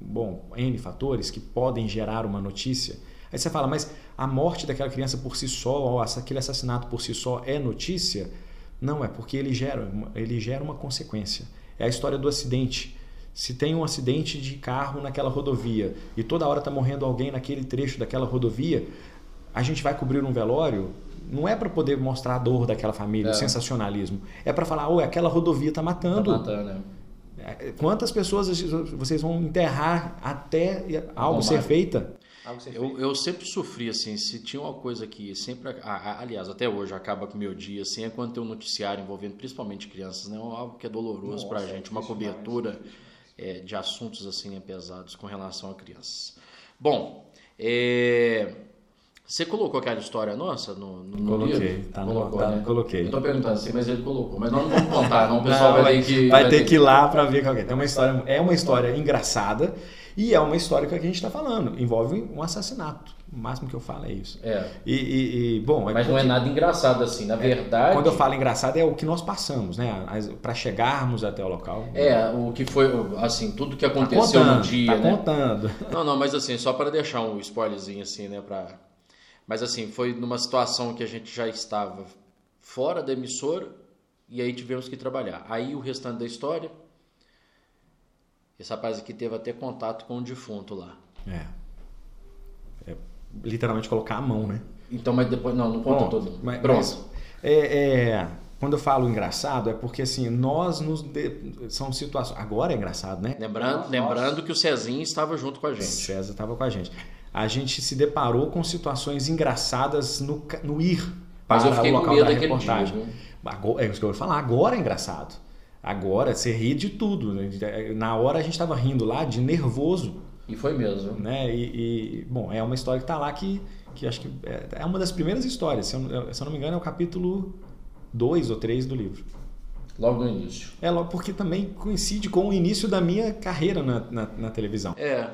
bom, N fatores que podem gerar uma notícia. Aí você fala, mas a morte daquela criança por si só, ou aquele assassinato por si só é notícia? Não, é porque ele gera, ele gera uma consequência. É a história do acidente. Se tem um acidente de carro naquela rodovia e toda hora está morrendo alguém naquele trecho daquela rodovia, a gente vai cobrir um velório, não é para poder mostrar a dor daquela família, é. o sensacionalismo. É para falar, oi, aquela rodovia está matando. Tá matando é. Quantas pessoas vocês vão enterrar até algo ser feita? Eu, eu, sempre sofri assim, se tinha uma coisa que sempre, aliás, até hoje acaba com o meu dia, assim, é quando tem um noticiário envolvendo principalmente crianças, né? Algo que é doloroso para a gente, uma cobertura é, de assuntos assim pesados com relação a crianças. Bom, é, você colocou aquela história nossa no, no coloquei, livro? Tá colocou, tá, né? coloquei. Eu tô perguntando assim, mas ele colocou. Mas nós não vamos contar, não. O pessoal não, vai, ter que... Vai, vai ter que ir lá para ver qual é. Tem uma história, é uma história engraçada e é uma história que a gente está falando. Envolve um assassinato. O máximo que eu falo é isso. É. E, e, e bom... É mas não é nada engraçado assim. Na é, verdade... Quando eu falo engraçado é o que nós passamos, né? Para chegarmos até o local. É, o que foi, assim, tudo que aconteceu tá contando, no dia, tá né? contando. Não, não, mas assim, só para deixar um spoilerzinho assim, né? Para mas assim, foi numa situação que a gente já estava fora da emissora e aí tivemos que trabalhar. Aí o restante da história, esse rapaz aqui teve até contato com o defunto lá. É. é literalmente colocar a mão, né? Então, mas depois, não, não conta todo. Mas, Pronto. Mas, é, é, quando eu falo engraçado, é porque assim, nós nos. De... São situações. Agora é engraçado, né? Lembrando, lembrando que o Cezinho estava junto com a gente. O César estava com a gente a gente se deparou com situações engraçadas no, no ir para o local da reportagem. Dia, agora, é isso que eu vou falar, agora é engraçado. Agora você ri de tudo. Né? Na hora a gente estava rindo lá de nervoso. E foi mesmo. Né? E, e bom, é uma história que está lá que, que acho que é, é uma das primeiras histórias. Se eu, se eu não me engano, é o capítulo 2 ou 3 do livro. Logo no início. É, logo porque também coincide com o início da minha carreira na, na, na, televisão. É,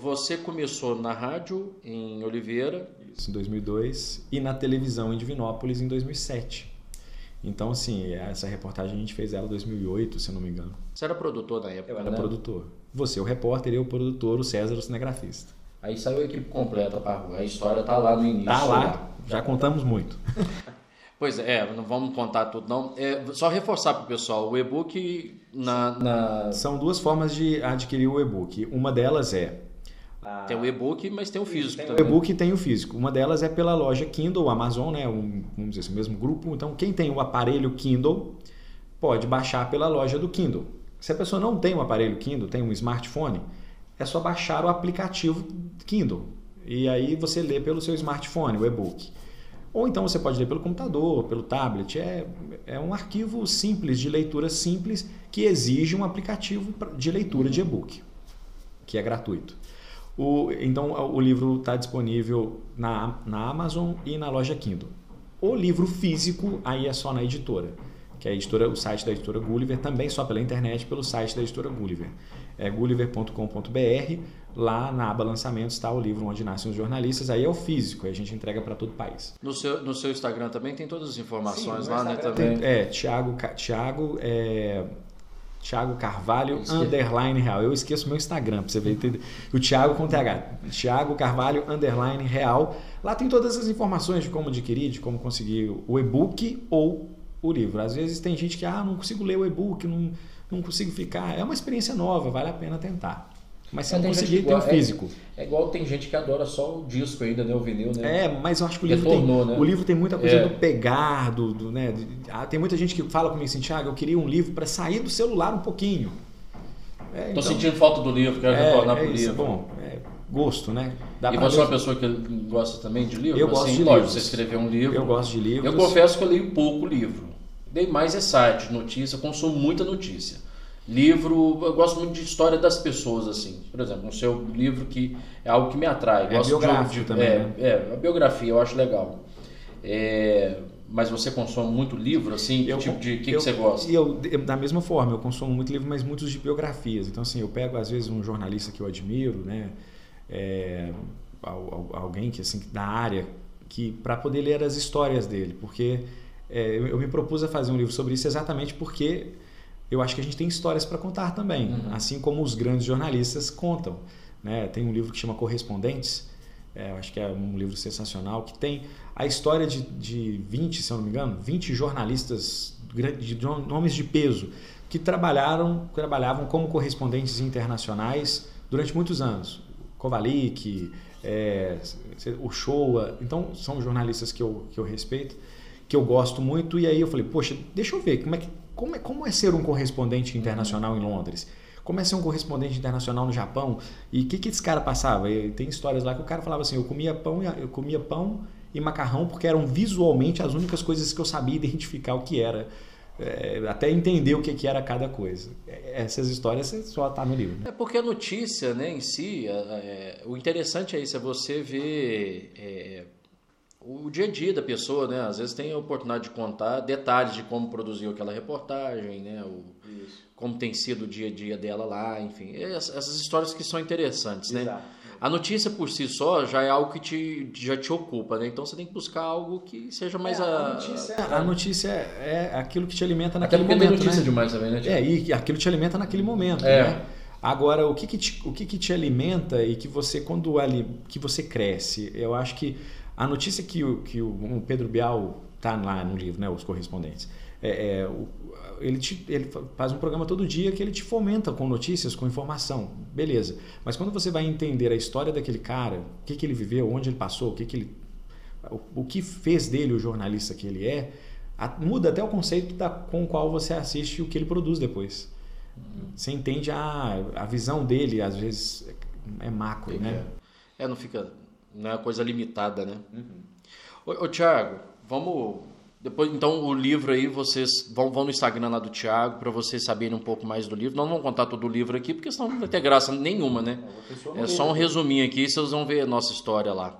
você começou na rádio em Oliveira. Isso, em 2002, e na televisão em Divinópolis em 2007. Então, assim, essa reportagem a gente fez ela em 2008, se eu não me engano. Você era produtor na época, Eu era né? produtor. Você, o repórter, e o produtor, o César, o cinegrafista. Aí saiu a equipe completa para A história tá lá no início. Tá lá, já contamos muito. (laughs) Pois é, não vamos contar tudo não. É, só reforçar para o pessoal, o e-book na, na, São duas formas de adquirir o e-book. Uma delas é... Tem o e-book, mas tem o físico tem também. O e-book tem o físico. Uma delas é pela loja Kindle, Amazon, né? Um, vamos dizer assim, o mesmo grupo. Então, quem tem o aparelho Kindle pode baixar pela loja do Kindle. Se a pessoa não tem um aparelho Kindle, tem um smartphone, é só baixar o aplicativo Kindle. E aí você lê pelo seu smartphone o e-book. Ou então você pode ler pelo computador, pelo tablet. É, é um arquivo simples, de leitura simples, que exige um aplicativo de leitura de e-book, que é gratuito. O, então o livro está disponível na, na Amazon e na loja Kindle. O livro físico, aí é só na editora, que é a editora, o site da editora Gulliver, também só pela internet, pelo site da editora Gulliver. É gulliver.com.br, lá na aba lançamentos está o livro Onde Nascem os Jornalistas, aí é o físico, aí a gente entrega para todo o país. No seu, no seu Instagram também tem todas as informações Sim, lá, né? Também. Tem, é, Thiago, Thiago é, Thiago Carvalho, underline real. Eu esqueço meu Instagram, pra você ver. O Thiago com TH. Thiago Carvalho, underline real. Lá tem todas as informações de como adquirir, de como conseguir o e-book ou o livro. Às vezes tem gente que, ah, não consigo ler o e-book, não, não consigo ficar. É uma experiência nova, vale a pena tentar. Mas se é, não tem o físico. É, é, igual tem gente que adora só o disco ainda, né? O vinil, né? É, mas eu acho que o livro, Retornou, tem, né? o livro tem muita coisa é. do pegar, do, do né? Ah, tem muita gente que fala comigo assim, Thiago, eu queria um livro para sair do celular um pouquinho. É, Tô então, sentindo falta do livro, quero é, retornar é pro livro. Bom, é gosto, né? Dá e você é uma pessoa que gosta também de livro? Eu gosto assim, de lógico, você escreveu um livro. Eu gosto de livros. Eu confesso que eu leio pouco livro. Dei mais é site, notícia, consumo muita notícia. Livro, eu gosto muito de história das pessoas, assim. Por exemplo, um seu livro que é algo que me atrai. É gosto biográfico de, também. É, né? é, a biografia eu acho legal. É, mas você consome muito livro, assim? Que eu, tipo de que, eu, que você gosta? Eu, da mesma forma, eu consumo muito livro, mas muitos de biografias. Então, assim, eu pego às vezes um jornalista que eu admiro, né? É, alguém que assim da área que para poder ler as histórias dele, porque é, eu me propus a fazer um livro sobre isso exatamente porque eu acho que a gente tem histórias para contar também, uhum. assim como os grandes jornalistas contam. Né? Tem um livro que chama Correspondentes, é, eu acho que é um livro sensacional, que tem a história de, de 20, se eu não me engano, 20 jornalistas de nomes de peso que trabalharam, trabalhavam como correspondentes internacionais durante muitos anos. Kovalik, é, o Showa, então são jornalistas que eu, que eu respeito, que eu gosto muito, e aí eu falei, poxa, deixa eu ver como é que como é, como é ser um correspondente internacional em Londres? Como é ser um correspondente internacional no Japão? E o que, que esse cara passava? Tem histórias lá que o cara falava assim: eu comia pão, eu comia pão e macarrão porque eram visualmente as únicas coisas que eu sabia (laughs) identificar o que era. É, até entender o que, que era cada coisa. É, essas histórias só tá no livro. Né? É porque a notícia né, em si, é, o interessante é isso, é você ver é, o dia a dia da pessoa, né? Às vezes tem a oportunidade de contar detalhes de como produziu aquela reportagem, né? O, como tem sido o dia a dia dela lá, enfim. Essas histórias que são interessantes, né? Exato. A notícia por si só já é algo que te, já te ocupa, né? Então você tem que buscar algo que seja mais é, a. A notícia, a, a notícia é, é aquilo que te alimenta naquele momento. Tem notícia né? demais também, né? É, e aquilo te alimenta naquele momento, é. né? Agora, o que, que, te, o que, que te alimenta e que você, quando ali, que você cresce, eu acho que a notícia que o, que o Pedro Bial está lá no livro, né, os correspondentes, é, é, o, ele, te, ele faz um programa todo dia que ele te fomenta com notícias, com informação, beleza. Mas quando você vai entender a história daquele cara, o que, que ele viveu, onde ele passou, o que, que ele, o, o que fez dele o jornalista que ele é, a, muda até o conceito da, com o qual você assiste o que ele produz depois. Você entende a, a visão dele, às vezes é macro, né? É, não fica não é uma coisa limitada, né? Uhum. Ô, ô Tiago, vamos. Depois, então, o livro aí, vocês vão, vão no Instagram lá do Tiago para vocês saberem um pouco mais do livro. Não vamos contar todo o livro aqui, porque senão não vai ter graça nenhuma, né? É só um resuminho aqui, vocês vão ver a nossa história lá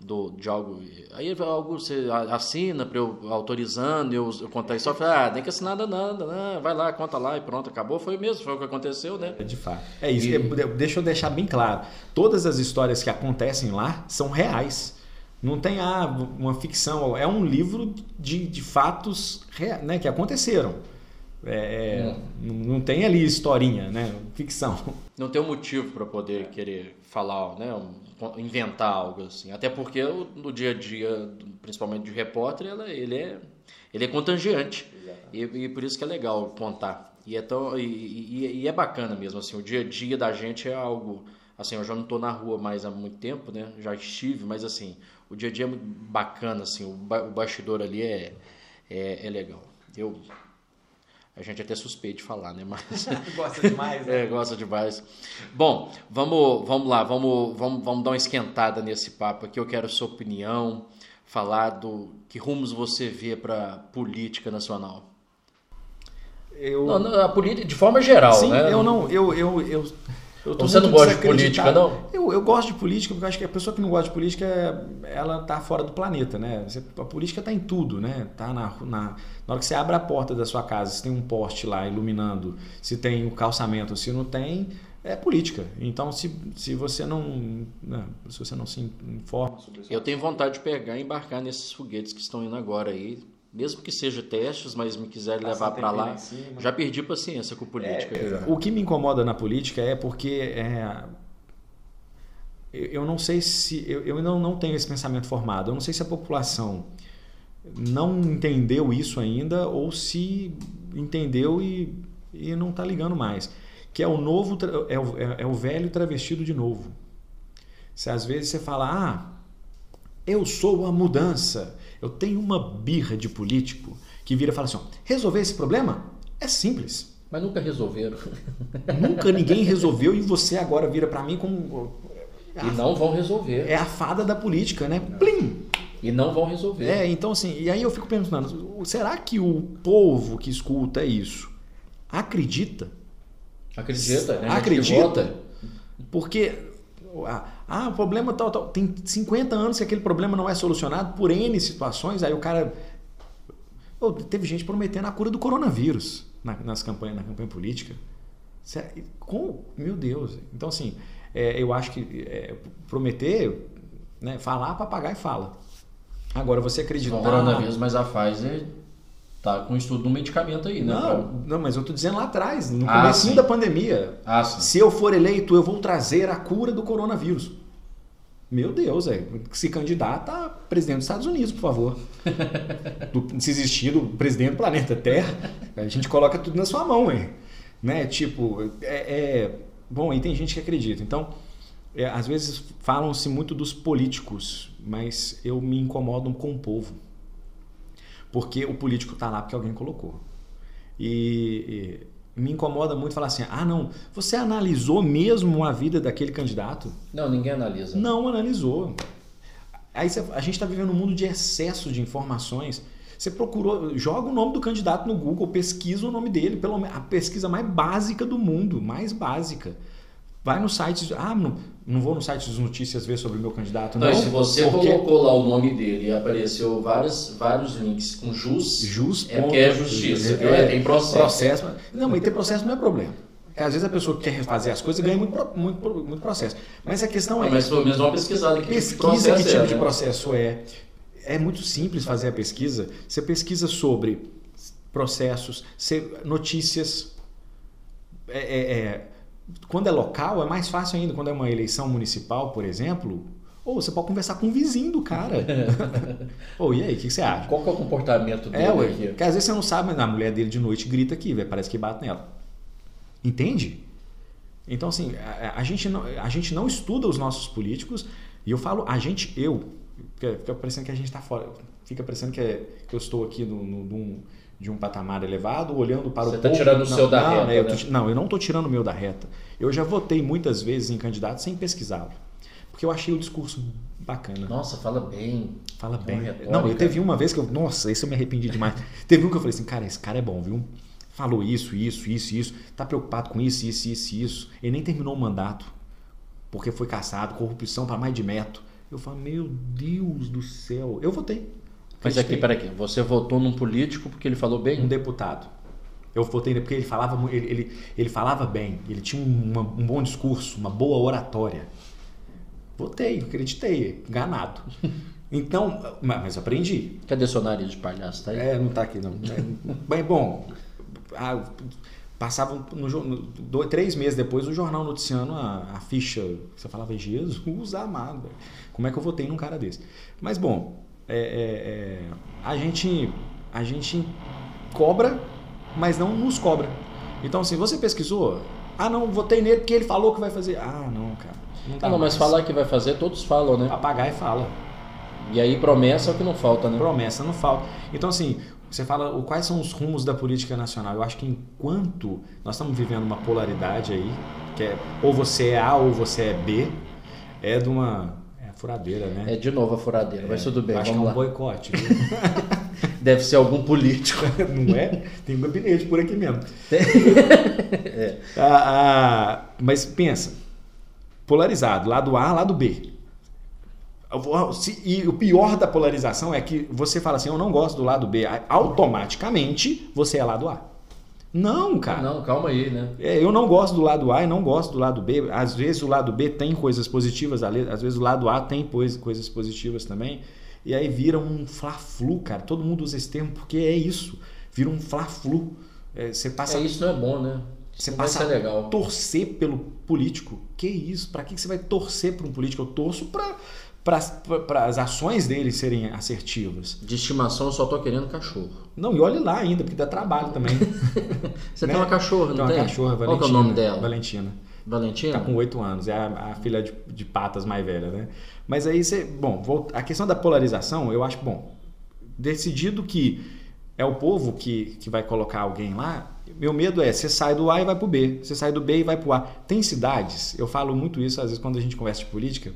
do, de algo. Aí algo você assina para eu autorizando, eu, eu contar a história, ah, tem que assinar nada, né? vai lá, conta lá e pronto, acabou. Foi mesmo, foi o que aconteceu, né? É de fato. É isso. E... É, deixa eu deixar bem claro. Todas as histórias que acontecem lá são reais. Não tem ah, uma ficção, é um livro de, de fatos né, que aconteceram. É, hum. não tem ali historinha, né? Ficção. Não tem um motivo para poder querer falar, né? inventar algo assim. Até porque no dia a dia, principalmente de repórter, ela, ele, é, ele é contagiante. E, e, por isso que é legal contar. E é, tão, e, e, e, é bacana mesmo, assim, o dia a dia da gente é algo... Assim, eu já não estou na rua mais há muito tempo, né? Já estive, mas assim, o dia a dia é muito bacana, assim, o, ba o bastidor ali é, é, é legal. Eu a gente até suspeita de falar, né? Mas (laughs) gosta demais, né? É, gosta demais. Bom, vamos, vamos lá, vamos, vamos, vamos dar uma esquentada nesse papo aqui. Eu quero a sua opinião, falar do que rumos você vê para política nacional. Eu... Não, não, a política de forma geral, Sim, né? eu não, eu, eu, eu você não gosta de política, não? Eu, eu gosto de política porque eu acho que a pessoa que não gosta de política, ela tá fora do planeta, né? a política está em tudo, né? Tá na, na, na hora que você abre a porta da sua casa, se tem um poste lá iluminando, se tem o um calçamento, se não tem, é política. Então, se, se você não, não, né, se você não se informa sobre isso. Eu tenho vontade de pegar e embarcar nesses foguetes que estão indo agora aí mesmo que seja testes, mas me quiser levar para lá, já perdi paciência com política. É, o que me incomoda na política é porque é, eu não sei se eu, eu não, não tenho esse pensamento formado. Eu não sei se a população não entendeu isso ainda ou se entendeu e, e não está ligando mais. Que é o novo é o, é, é o velho travestido de novo. Se às vezes você fala, ah, eu sou a mudança eu tenho uma birra de político que vira e fala assim: ó, resolver esse problema é simples. Mas nunca resolveram. Nunca ninguém resolveu e você agora vira para mim como. E não vão resolver. É a fada da política, né? Plim! E não vão resolver. É, então assim, e aí eu fico pensando, será que o povo que escuta isso acredita? Acredita, né? Acredita. Porque ah, o problema tal, tal. Tem 50 anos que aquele problema não é solucionado por N situações, aí o cara. Oh, teve gente prometendo a cura do coronavírus na, nas campanhas, na campanha política. Meu Deus. Então, assim, é, eu acho que é, prometer, né, falar, papagaio fala. Agora, você acreditar. O coronavírus, mas a Pfizer tá com estudo do medicamento aí, né? Não, não mas eu tô dizendo lá atrás, no ah, começo da pandemia. Ah, sim. Se eu for eleito, eu vou trazer a cura do coronavírus. Meu Deus, é. se candidata a presidente dos Estados Unidos, por favor. (laughs) do, se existir do presidente do planeta Terra, a gente coloca tudo na sua mão, hein? Né? Tipo, é, é... bom, aí tem gente que acredita. Então, é, às vezes falam-se muito dos políticos, mas eu me incomodo com o povo porque o político está lá porque alguém colocou. E, e, me incomoda muito falar assim: ah, não, você analisou mesmo a vida daquele candidato? Não, ninguém analisa. Não analisou. Aí você, a gente está vivendo um mundo de excesso de informações. Você procurou, joga o nome do candidato no Google, pesquisa o nome dele, pelo a pesquisa mais básica do mundo, mais básica. Vai no site, ah, não, não vou no site das notícias ver sobre o meu candidato, não. Então, se você porque... colocou lá o nome dele e apareceu vários, vários links com jus, jus é porque é justiça, é, é, tem processo. processo. Não, mas ter processo não é problema. Porque às vezes a pessoa que quer refazer as coisas ganha muito, muito, muito processo. Mas a questão é. Mas pelo menos uma pesquisada que pesquisa que tipo é, de né? processo é. É muito simples fazer a pesquisa. Você pesquisa sobre processos, notícias. é, é, é quando é local, é mais fácil ainda. Quando é uma eleição municipal, por exemplo, ou você pode conversar com o vizinho do cara. (laughs) ou e aí, o que, que, você acha? Qual que é o comportamento dele? É, ué, aqui? Porque às vezes você não sabe, mas a mulher dele de noite grita aqui, véio, parece que bate nela. Entende? Então, assim, a, a, gente não, a gente não estuda os nossos políticos, e eu falo, a gente, eu, fica, fica parecendo que a gente está fora, fica parecendo que, é, que eu estou aqui no, no, num de um patamar elevado, olhando para Você o Você está tirando o seu da não, reta, né? Tô, né? não, eu não estou tirando o meu da reta. Eu já votei muitas vezes em candidato sem pesquisá-lo. Porque eu achei o discurso bacana. Nossa, fala bem. Fala bem. Não, eu teve uma vez que eu... Nossa, esse eu me arrependi demais. (laughs) teve um que eu falei assim, cara, esse cara é bom, viu? Falou isso, isso, isso, isso. Tá preocupado com isso, isso, isso, isso. Ele nem terminou o mandato. Porque foi caçado, corrupção para mais de metro. Eu falo, meu Deus do céu. Eu votei. Mas aqui, peraí, você votou num político porque ele falou bem? Um deputado. Eu votei porque ele falava, ele, ele, ele falava bem, ele tinha uma, um bom discurso, uma boa oratória. Votei, acreditei, enganado. (laughs) Então, mas aprendi. Cadê seu nariz de palhaço? Tá aí? É, não tá aqui não. (laughs) É, bem, bom, a, passavam no, no, três meses depois o jornal noticiando a, a ficha. Você falava, Jesus (laughs) amado, como é que eu votei num cara desse? Mas bom, é, é, é, a, gente, a gente cobra, mas não nos cobra. Então, assim, você pesquisou? Ah, não, votei nele porque ele falou que vai fazer. Ah, não, cara. Não, ah, não mas falar que vai fazer, todos falam, né? Apagar e fala. E aí promessa é o que não falta, né? Promessa não falta. Então, assim, você fala quais são os rumos da política nacional. Eu acho que enquanto nós estamos vivendo uma polaridade aí, que é ou você é A ou você é B, é de uma furadeira, né? É de novo a furadeira, é, mas tudo bem, acho vamos que é um boicote. (laughs) Deve ser algum político. (laughs) Não é? Tem um gabinete por aqui mesmo. (laughs) é. ah, ah, mas pensa, polarizado, lado A, lado B. E o pior da polarização é que você fala assim, eu não gosto do lado B, automaticamente você é lado A. Não, cara. Não, calma aí, né? É, eu não gosto do lado A e não gosto do lado B. Às vezes o lado B tem coisas positivas, às vezes o lado A tem coisas positivas também. E aí vira um fla-flu, cara. Todo mundo usa esse termo porque é isso. Vira um fla-flu. É, você passa. É, isso não é bom, né? Você passa a torcer pelo político. Que isso? Para que você vai torcer para um político? Eu torço para para as ações dele serem assertivas. De estimação, eu só tô querendo cachorro. Não, e olhe lá ainda, porque dá trabalho também. (laughs) Você né? tem uma cachorra, não tem? Tem uma cachorra, Valentina. Qual é o nome dela? Valentina. Valentina? Tá com oito anos, é a, a filha de, de, patas mais velha, né? Mas aí você. Bom, a questão da polarização, eu acho, bom, decidido que é o povo que, que vai colocar alguém lá, meu medo é você sai do A e vai pro B, você sai do B e vai pro A. Tem cidades, eu falo muito isso às vezes quando a gente conversa de política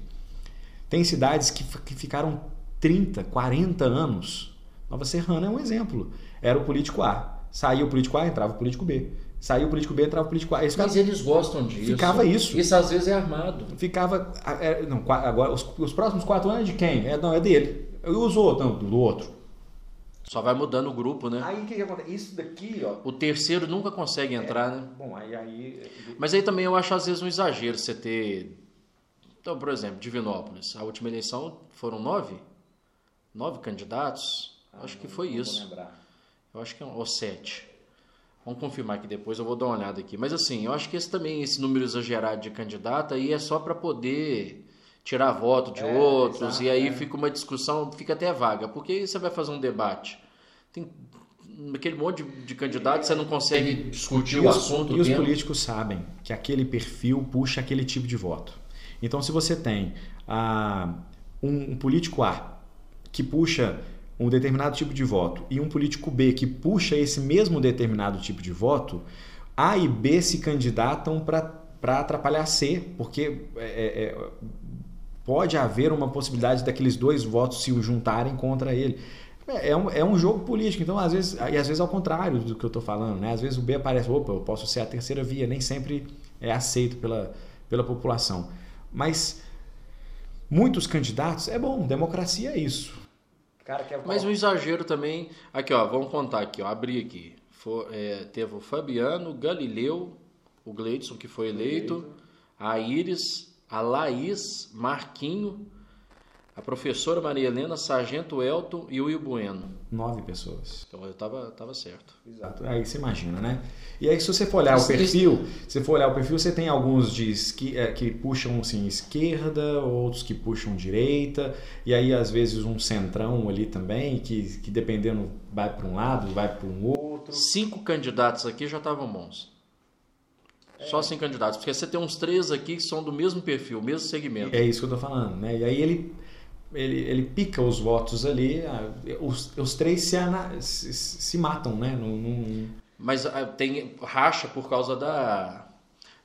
tem cidades que, que ficaram 30, 40 anos. Nova Serrana é um exemplo. Era o político A. Saía o político A, entrava o político B. Saía o político B, entrava o político A. Mas ficava, eles gostam disso. Ficava isso. Isso às vezes é armado. Ficava. É, não, agora, os, os, próximos quatro anos é de quem? É, não, é dele. E os outros? Não, do outro. Só vai mudando o grupo, né? Aí o que, que, acontece? Isso daqui, ó. O terceiro nunca consegue entrar, é, né? Bom, aí, aí. Mas aí também eu acho às vezes um exagero você ter então, por exemplo, Divinópolis, a última eleição foram nove? Nove candidatos? Ah, acho que foi isso. Eu acho que é ou sete. Vamos confirmar aqui depois, eu vou dar uma olhada aqui. Mas assim, eu acho que esse também, esse número exagerado de candidato aí é só para poder tirar voto de é, outros, exato, e aí é. fica uma discussão, fica até vaga. Porque aí você vai fazer um debate. Tem aquele monte de, de candidatos, você não consegue discutir o assunto. E os políticos sabem que aquele perfil puxa aquele tipo de voto. Então, se você tem ah, um, um político A que puxa um determinado tipo de voto e um político B que puxa esse mesmo determinado tipo de voto, A e B se candidatam para atrapalhar C, porque é, é, é, pode haver uma possibilidade daqueles dois votos se juntarem contra ele. É, é um, é um jogo político, então às vezes, e às vezes ao contrário do que eu estou falando, né? às vezes o B aparece, opa, eu posso ser a terceira via, nem sempre é aceito pela, pela população. Mas muitos candidatos, é bom, democracia é isso. Mas um exagero também. Aqui, ó, vamos contar aqui, ó, abri aqui. For, é, teve o Fabiano, Galileu, o Gleidson, que foi eleito, a Iris, a Laís, Marquinho, a professora Maria Helena, Sargento Elton e o Will Bueno. Nove pessoas. Então eu tava, tava certo. Exato. Aí você imagina, né? E aí se você for olhar o perfil, se for olhar o perfil, você tem alguns de esqui, é, que puxam assim esquerda, outros que puxam direita, e aí às vezes um centrão ali também, que, que dependendo vai para um lado, vai para um outro. Cinco candidatos aqui já estavam bons. É. Só cinco candidatos, porque você tem uns três aqui que são do mesmo perfil, mesmo segmento. É isso que eu tô falando, né? E aí ele ele, ele pica os votos ali, os, os três se, se, se matam, né? Num, num... Mas ah, tem racha por causa da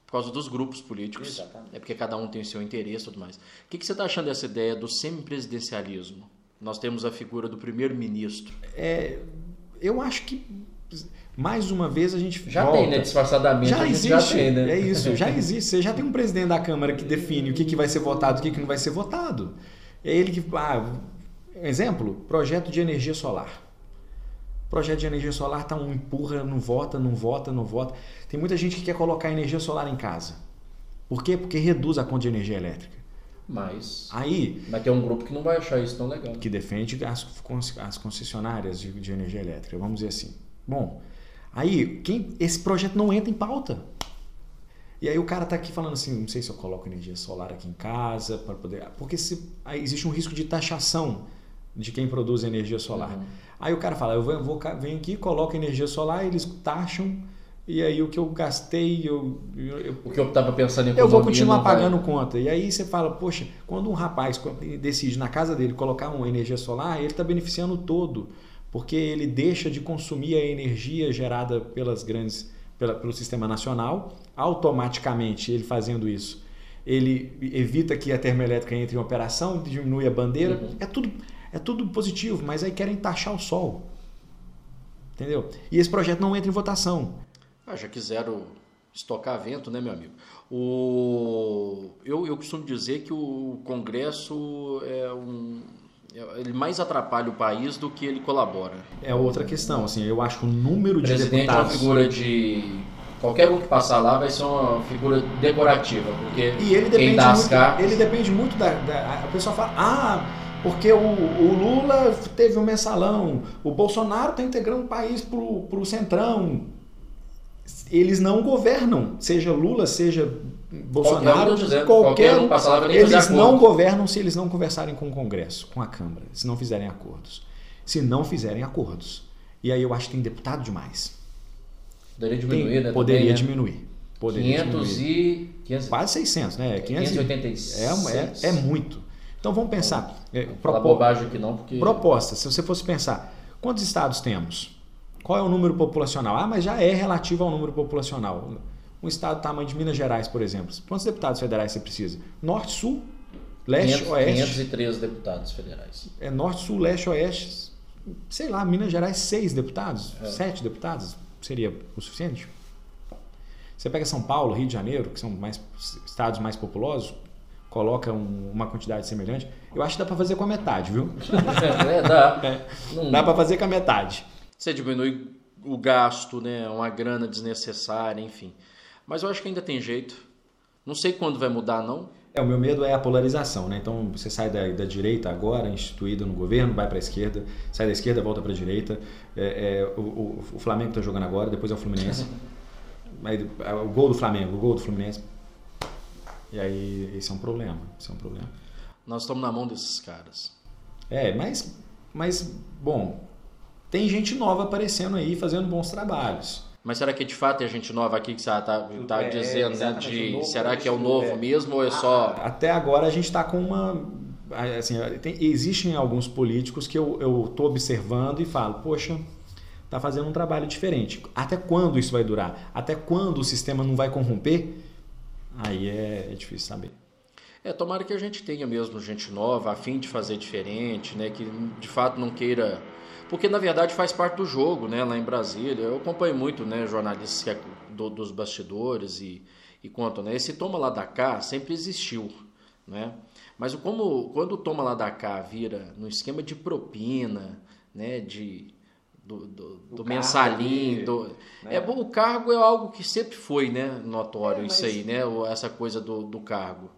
por causa dos grupos políticos. Exatamente. É porque cada um tem o seu interesse e tudo mais. O que, que você está achando dessa ideia do semipresidencialismo? Nós temos a figura do primeiro-ministro. É, eu acho que mais uma vez a gente já volta. tem, né? Disfarçadamente já existe, já tem, né? É isso, já existe. Você já tem um presidente da Câmara que define o que, que vai ser votado, o que, que não vai ser votado. É ele que. Ah, exemplo, projeto de energia solar. Projeto de energia solar tá um empurra, não vota, não vota, não vota. Tem muita gente que quer colocar energia solar em casa. Por quê? Porque reduz a conta de energia elétrica. Mas. Aí. Vai ter um grupo que não vai achar isso tão legal. Que defende as, as concessionárias de, de energia elétrica, vamos dizer assim. Bom, aí quem, esse projeto não entra em pauta. E aí o cara tá aqui falando assim, não sei se eu coloco energia solar aqui em casa para poder, porque se, existe um risco de taxação de quem produz energia solar. Uhum. Aí o cara fala, eu vou, vou venho aqui, coloco energia solar, eles taxam e aí o que eu gastei, eu, eu o que eu estava pensando em eu vou continuar pagando vai... conta. E aí você fala, poxa, quando um rapaz decide na casa dele colocar uma energia solar, ele está beneficiando todo, porque ele deixa de consumir a energia gerada pelas grandes pela, pelo sistema nacional automaticamente ele fazendo isso, ele evita que a termoelétrica entre em operação, diminui a bandeira. Uhum. É, tudo, é tudo positivo, mas aí querem taxar o sol. Entendeu? E esse projeto não entra em votação. Ah, já quiseram estocar vento, né, meu amigo? O... Eu, eu costumo dizer que o Congresso é um, ele mais atrapalha o país do que ele colabora. É outra questão, assim, eu acho que o número de Presidente deputados... é uma figura de... Qualquer um que passar lá vai ser uma figura decorativa, porque e ele depende dá muito, cartas... Ele depende muito da, da... A pessoa fala, ah, porque o, o, Lula teve um mensalão, o Bolsonaro está integrando o país para o centrão. Eles não governam, seja Lula, seja Bolsonaro, qualquer, qualquer um passava, eles não governam se eles não conversarem com o Congresso, com a Câmara, se não fizerem acordos. Se não fizerem acordos. E aí eu acho que tem deputado demais. Poderia diminuir, tem, né? Poderia também, diminuir. Poderia 500 diminuir. e... 500, Quase 600, né? 586. É, é, é muito. Então vamos pensar. É, propo... bobagem aqui não, porque... Proposta. Se você fosse pensar, quantos estados temos? Qual é o número populacional? Ah, mas já é relativo ao número populacional um estado do tamanho de Minas Gerais, por exemplo, quantos deputados federais você precisa? Norte, Sul, Leste, 500, Oeste? 513 deputados federais. É Norte, Sul, Leste, Oeste, sei lá, Minas Gerais, seis deputados, é. sete deputados, seria o suficiente? Você pega São Paulo, Rio de Janeiro, que são mais estados mais populosos, coloca um, uma quantidade semelhante. Eu acho que dá para fazer com a metade, viu? (laughs) É, dá. É, dá para fazer com a metade. Você diminui o gasto, né? Uma grana desnecessária, enfim. Mas eu acho que ainda tem jeito. Não sei quando vai mudar, não. É, o meu medo é a polarização, né? Então você sai da, da direita agora, instituída no governo, vai para a esquerda, sai da esquerda, volta para a direita. É, é, o, o, Flamengo está jogando agora, depois é o Fluminense. (laughs) aí, é, o gol do Flamengo, o gol do Fluminense. E aí, esse é um problema. Esse é um problema. Nós estamos na mão desses caras. É, mas, mas bom, tem gente nova aparecendo aí, fazendo bons trabalhos. Mas será que de fato é gente nova aqui que você está tá é, dizendo, né? De, será que é o novo é. mesmo ou é só. Até agora a gente está com uma. Assim, tem, existem alguns políticos que eu estou observando e falo, poxa, está fazendo um trabalho diferente. Até quando isso vai durar? Até quando o sistema não vai corromper? Aí é, é difícil saber. É, tomara que a gente tenha mesmo gente nova, a fim de fazer diferente, né? Que de fato não queira porque na verdade faz parte do jogo, né? Lá em Brasília, eu acompanho muito, né? Jornalistas é do, dos bastidores e, e contam, né? Esse toma lá da cá sempre existiu, né? Mas como quando o toma lá da cá vira no esquema de propina, né? De do, do, do mensalinho, do, né? é bom, o cargo é algo que sempre foi, né? Notório é, mas... isso aí, né? Essa coisa do, do cargo.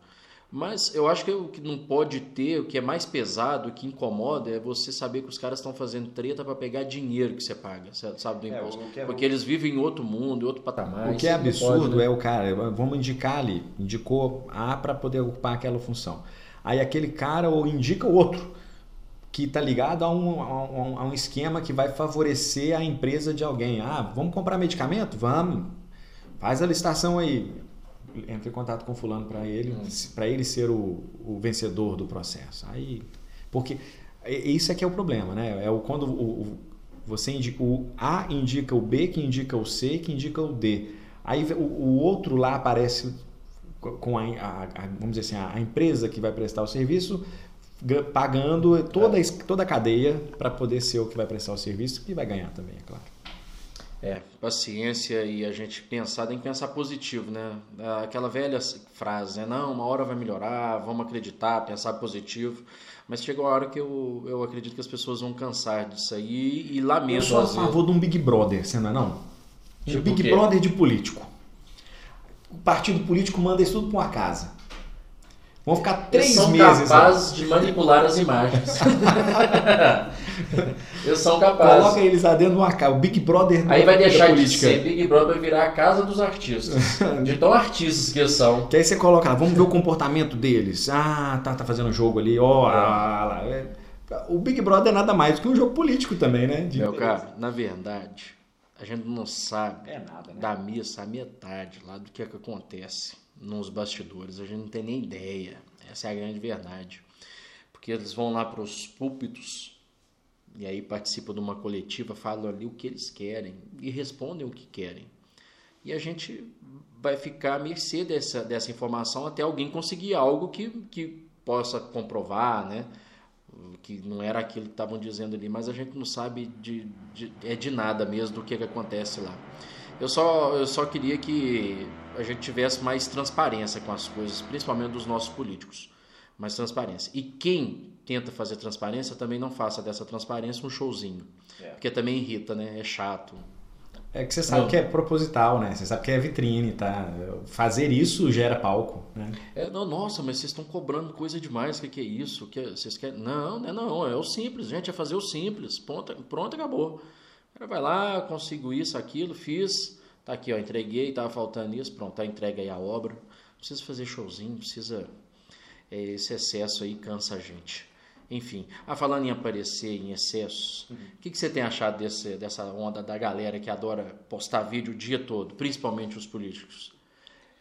Mas eu acho que o que não pode ter, o que é mais pesado, o que incomoda, é você saber que os caras estão fazendo treta para pegar dinheiro que você paga, sabe, do é, imposto. É, é, Porque eles vivem em outro mundo, em outro patamar. O que é absurdo pode, né? é o cara, vamos indicar ali, indicou A para poder ocupar aquela função. Aí aquele cara ou indica o outro que está ligado a um, a, um, a um esquema que vai favorecer a empresa de alguém. Ah, vamos comprar medicamento? Vamos. Faz a licitação aí entra em contato com fulano para ele, hum. para ele ser o, o, vencedor do processo. Aí, porque isso é que é o problema, né? É o quando o, o, você indica o A indica o B, que indica o C, que indica o D. Aí o, o outro lá aparece com a, a, a, vamos dizer assim, a, a empresa que vai prestar o serviço pagando toda, é. toda a cadeia para poder ser o que vai prestar o serviço e vai ganhar também, é claro. É, paciência e a gente pensar, tem que pensar positivo, né? Aquela velha frase, né? Não, uma hora vai melhorar, vamos acreditar, pensar positivo. Mas chega uma hora que eu, eu acredito que as pessoas vão cansar disso aí e lamento. Eu sou a favor de um Big Brother, você não é não? Tipo Big Brother de político. O partido político manda isso tudo para uma casa. Vão ficar três Eles são meses. capazes de manipular as imagens. (laughs) (laughs) Eles são capazes. Coloca eles lá dentro de uma casa. O Big Brother Aí vai deixar de ser Big Brother, vai virar a casa dos artistas. (laughs) de tão artistas que eles são. Que aí você coloca lá, vamos ver o comportamento deles. Ah, tá, tá fazendo jogo ali. Ó, oh, ah, é. o Big Brother é nada mais do que um jogo político também, né? De Meu cara, na verdade, a gente não sabe é nada, né? da missa a metade lá do que, é que acontece nos bastidores. A gente não tem nem ideia. Essa é a grande verdade. Porque eles vão lá para os púlpitos e aí participam de uma coletiva, falam ali o que eles querem e respondem o que querem. e a gente vai ficar à mercê dessa, dessa informação até alguém conseguir algo que, que possa comprovar, né? que não era aquilo que estavam dizendo ali, mas a gente não sabe de, de, é de nada mesmo do que, que acontece lá. Eu só, eu só queria que a gente tivesse mais transparência com as coisas, principalmente dos nossos políticos. Mais transparência. E quem tenta fazer transparência também não faça dessa transparência um showzinho. É. Porque também irrita, né? É chato. É que você sabe não. que é proposital, né? Você sabe que é vitrine, tá? Fazer isso gera palco, né? É, não, nossa, mas vocês estão cobrando coisa demais. O que, que é isso? O que vocês querem? Não, não, não. É o simples, gente. É fazer o simples. Pronto, pronto acabou. O cara vai lá, consigo isso, aquilo, fiz. Tá aqui, ó, entreguei, tava faltando isso. Pronto, tá entregue aí a obra. Não precisa fazer showzinho, precisa... É, esse excesso aí cansa a gente. Enfim, ah, falando em aparecer em excessos, uhum. o que, que você tem achado desse, dessa onda da galera que adora postar vídeo o dia todo, principalmente os políticos?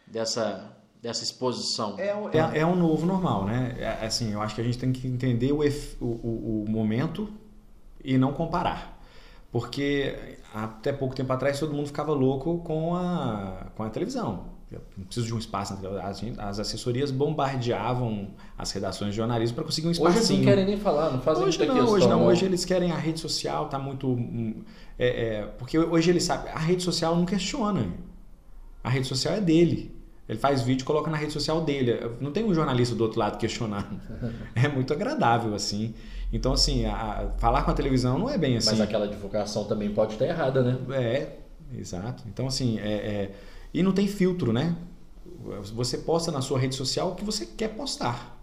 Dessa, dessa exposição? É, é, é um novo normal, né? É, assim, eu acho que a gente tem que entender o, o, o momento e não comparar. Porque até pouco tempo atrás todo mundo ficava louco com a, com a televisão não preciso de um espaço. As, assessorias bombardeavam as redações de jornalismo para conseguir um espaço. Hoje eles não querem nem falar, não fazem hoje muita não, questão. Hoje não, hoje eles querem a rede social, tá muito. Hum, é, é, porque hoje eles sabem, a rede social não questiona. A rede social é dele. Ele faz vídeo e coloca na rede social dele. Não tem um jornalista do outro lado questionando. (laughs) É muito agradável, assim. Então, assim, a, falar com a televisão não é bem assim. Mas aquela divulgação também pode estar errada, né? É, exato. Então, assim, é, é e não tem filtro, né? Você posta na sua rede social o que você quer postar.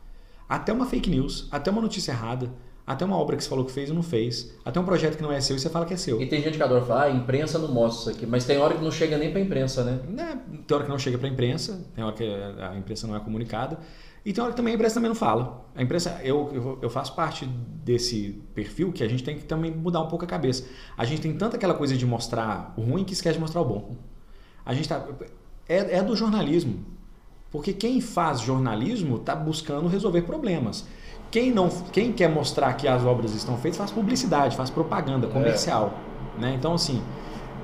Até uma fake news, até uma notícia errada, até uma obra que você falou que fez ou não fez, até um projeto que não é seu e você fala que é seu. E tem gente que adora falar, ah, a imprensa não mostra isso aqui, mas tem hora que não chega nem para imprensa, né? né? Tem hora que não chega para imprensa, tem hora que a imprensa não é comunicada, e tem hora que também a imprensa também não fala. A imprensa, eu, eu, eu faço parte desse perfil que a gente tem que também mudar um pouco a cabeça. A gente tem tanta aquela coisa de mostrar o ruim que esquece de mostrar o bom. A gente tá, é, é do jornalismo. Porque quem faz jornalismo está buscando resolver problemas. Quem, não, quem quer mostrar que as obras estão feitas faz publicidade, faz propaganda comercial. É. Né? Então, assim,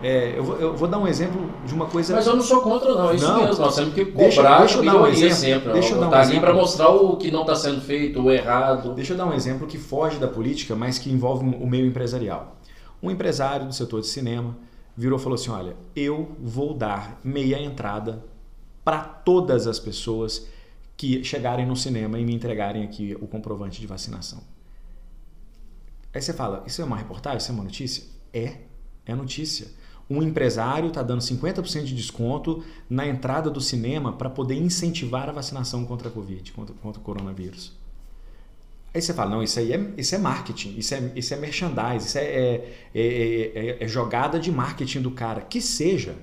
é, eu, vou, eu, vou, dar um exemplo de uma coisa. Mas eu não sou contra, não. É isso não, mesmo. Nós temos que cobrar deixa, deixa eu dar um exemplo, sempre. Deixa eu dar um tá exemplo. para mostrar o que não está sendo feito, o errado. Deixa eu dar um exemplo que foge da política, mas que envolve o meio empresarial. Um empresário do setor de cinema virou e falou assim: Olha, eu vou dar meia entrada para todas as pessoas que chegarem no cinema e me entregarem aqui o comprovante de vacinação. Aí você fala: Isso é uma reportagem? Isso é uma notícia? É, é notícia. Um empresário está dando 50% de desconto na entrada do cinema para poder incentivar a vacinação contra a Covid, contra, contra o coronavírus. Aí você fala, não, isso aí é, isso é marketing, isso é, isso é merchandise, isso é, é, é, é jogada de marketing do cara. Que seja,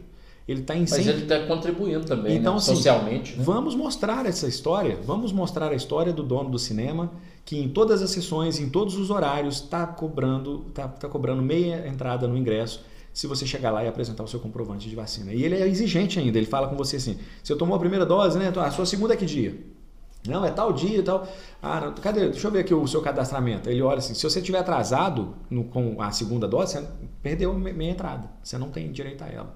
ele está Mas ele está contribuindo também, então, né? assim, socialmente. Né? Vamos mostrar essa história, vamos mostrar a história do dono do cinema, que em todas as sessões, em todos os horários, está cobrando, tá, tá cobrando meia entrada no ingresso se você chegar lá e apresentar o seu comprovante de vacina. E ele é exigente ainda, ele fala com você assim, você tomou a primeira dose, né? A sua segunda é que dia? Não, é tal dia e tal. Ah, não, cadê? Deixa eu ver aqui o seu cadastramento. Ele olha assim: se você tiver atrasado no, com a segunda dose, você perdeu meia entrada. Você não tem direito a ela.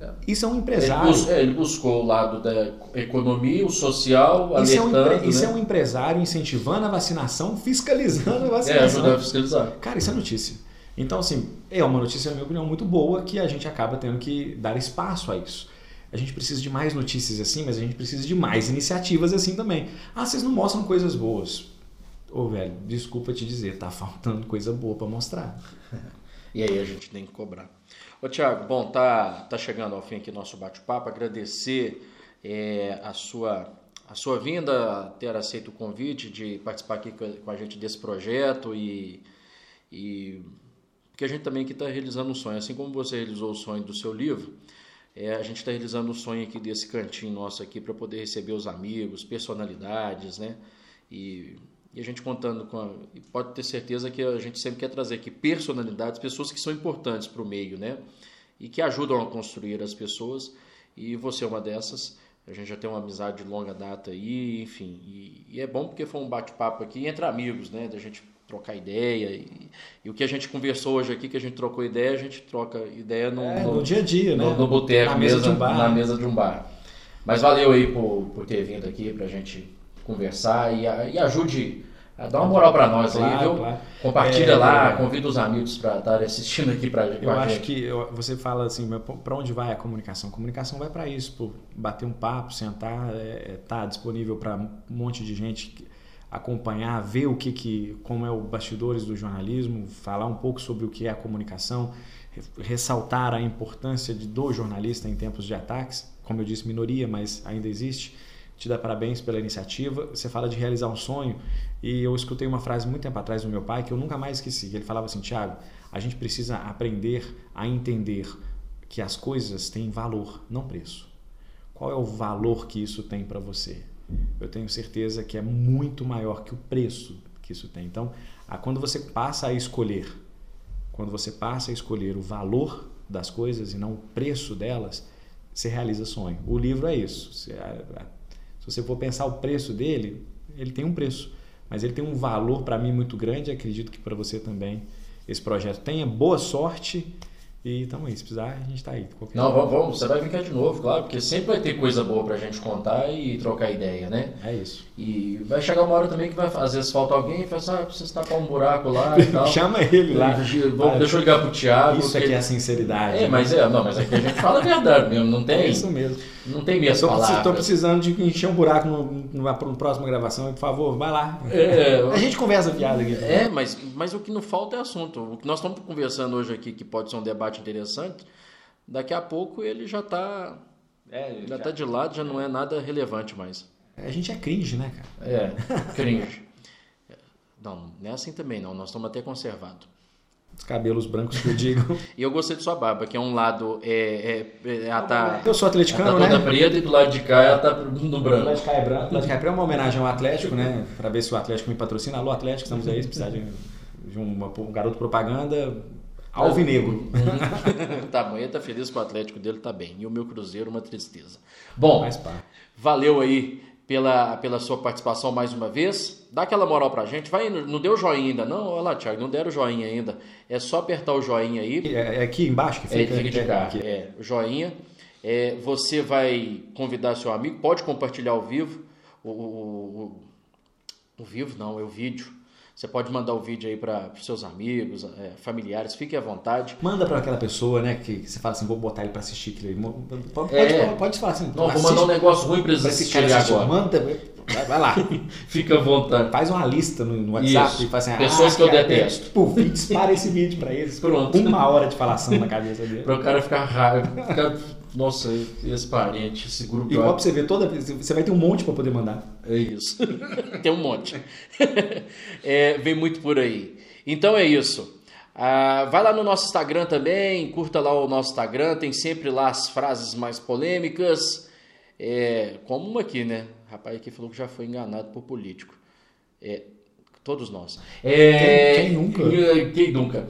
É. Isso é um empresário. Ele, bus, é, ele, buscou o lado da economia, o social, isso alertando. É um, né? Isso é um empresário incentivando a vacinação, fiscalizando a vacinação. É, ajudando a fiscalizar. Cara, isso é notícia. Então, assim, é uma notícia, na minha opinião, muito boa que a gente acaba tendo que dar espaço a isso. A gente precisa de mais notícias assim, mas a gente precisa de mais iniciativas assim também. Ah, vocês não mostram coisas boas. Ô, velho, desculpa te dizer, tá faltando coisa boa para mostrar. (laughs) e aí a gente tem que cobrar. Ô, Tiago, bom, tá, tá chegando ao fim aqui nosso bate-papo. Agradecer é, a sua a sua vinda, ter aceito o convite de participar aqui com a gente desse projeto e, e porque a gente também aqui está realizando um sonho, assim como você realizou o sonho do seu livro, é, a gente está realizando o sonho aqui desse cantinho nosso aqui para poder receber os amigos, personalidades, né? E, e a gente contando com. A, pode ter certeza que a gente sempre quer trazer aqui personalidades, pessoas que são importantes para o meio, né? E que ajudam a construir as pessoas. E você é uma dessas. A gente já tem uma amizade de longa data aí, enfim. E, e é bom porque foi um bate-papo aqui entre amigos, né? Da gente trocar ideia. E, e, o que a gente conversou hoje aqui, que a gente trocou ideia, a gente troca ideia no, é, no, no dia a dia, no, né? No, boteco, na mesa, mesa, de um bar. Na mesa de um bar. Mas valeu aí por, por ter vindo aqui pra gente conversar e, e ajude a dar uma moral para nós claro, aí, viu? Claro. Compartilha é, lá, é, convida os amigos para estarem assistindo aqui para Eu acho que eu, você fala assim, para onde vai a comunicação? A comunicação vai para isso, por bater um papo, sentar, é, é tá disponível para um monte de gente acompanhar, ver o que, que como é o bastidores do jornalismo, falar um pouco sobre o que é a comunicação, ressaltar a importância de, do jornalista em tempos de ataques, como eu disse, minoria, mas ainda existe. Te dá parabéns pela iniciativa. Você fala de realizar um sonho e eu escutei uma frase muito tempo atrás do meu pai que eu nunca mais esqueci. Ele falava assim, Tiago, a gente precisa aprender a entender que as coisas têm valor, não preço. Qual é o valor que isso tem para você? Eu tenho certeza que é muito maior que o preço que isso tem. Então, quando você passa a escolher, quando você passa a escolher o valor das coisas e não o preço delas, você realiza sonho. O livro é isso. Se, você for pensar o preço dele, ele tem um preço, mas ele tem um valor para mim muito grande. Acredito que para você também esse projeto tenha boa sorte e então aí, se precisar, a gente está aí. Não, vamos, vamos, você vai ficar de novo, claro, porque sempre vai ter coisa boa para a gente contar e trocar ideia, né? É isso. E vai chegar uma hora também que vai, às vezes falta alguém e fala assim, ah, precisa tapar um buraco lá e (laughs) tal. Chama ele lá. Vamos, ah, deixa eu ligar pro Thiago. Isso aqui é a sinceridade. É, né? mas é, não, mas aqui a gente fala a verdade mesmo, não tem. É isso mesmo. Não tem minhas tô, palavras. Estou precisando de encher um buraco no, numa, numa próxima gravação, por favor, vai lá. É, a gente conversa piada aqui. É, mas, mas o que não falta é assunto. O que nós estamos conversando hoje aqui, que pode ser um debate interessante, daqui a pouco ele já está é, já, já tá de lado, já não é nada relevante mais. A gente é cringe, né, cara? É, cringe. (laughs) Não, não é assim também não, nós estamos até conservados. Os cabelos brancos que eu digo. (laughs) e eu gostei de sua barba, que é um lado. É, é, ela tá, eu sou atleticano, ela tá toda né? preta e do lado de cá ela tá no branco. O lado de cá é branco. O lado de cá é uma homenagem ao Atlético, né? Para ver se o Atlético me patrocina. Alô, Atlético, estamos aí. Se precisar de, de uma, um garoto propaganda, alvinegro. (laughs) tá bom, ele tá feliz com o Atlético dele, tá bem. E o meu Cruzeiro, uma tristeza. Bom, valeu aí pela, pela sua participação mais uma vez. Dá aquela moral pra gente. Vai, não deu joinha ainda, não? Olha lá, Thiago, não deram joinha ainda. É só apertar o joinha aí. É, é aqui embaixo que fica? É, fica de cá. É, joinha. É, você vai convidar seu amigo, pode compartilhar ao vivo. O, o, o, o vivo não, é o vídeo. Você pode mandar o vídeo aí para os seus amigos, é, familiares, fique à vontade. Manda para aquela pessoa, né, que, você fala assim, vou botar ele para assistir aquilo Pode, é, pode, pode falar assim. Não, vou mandar um negócio ruim para eles assistirem agora. Manda, vai, lá. (laughs) Fica à vontade. Faz uma lista no, no WhatsApp Isso. e faz assim, Pessoas ah, que eu detesto. Puf, dispara esse vídeo para eles. Pronto. Uma hora de falação na cabeça dele. para o cara ficar raro. Ficar (laughs) nossa, esse parente, esse grupo. Igual pra você ver, toda vez. Você vai ter um monte para poder mandar. É isso. (laughs) Tem um monte. (laughs) é, vem muito por aí. Então é isso. Ah, vai lá no nosso Instagram também, curta lá o nosso Instagram, tem sempre lá as frases mais polêmicas. É, como uma aqui, né? O rapaz aqui falou que já foi enganado por político. É, todos nós. É, quem, quem, nunca? Quem nunca?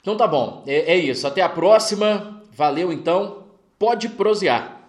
Então tá bom, é, é isso. Até a próxima. Valeu então pode prosear.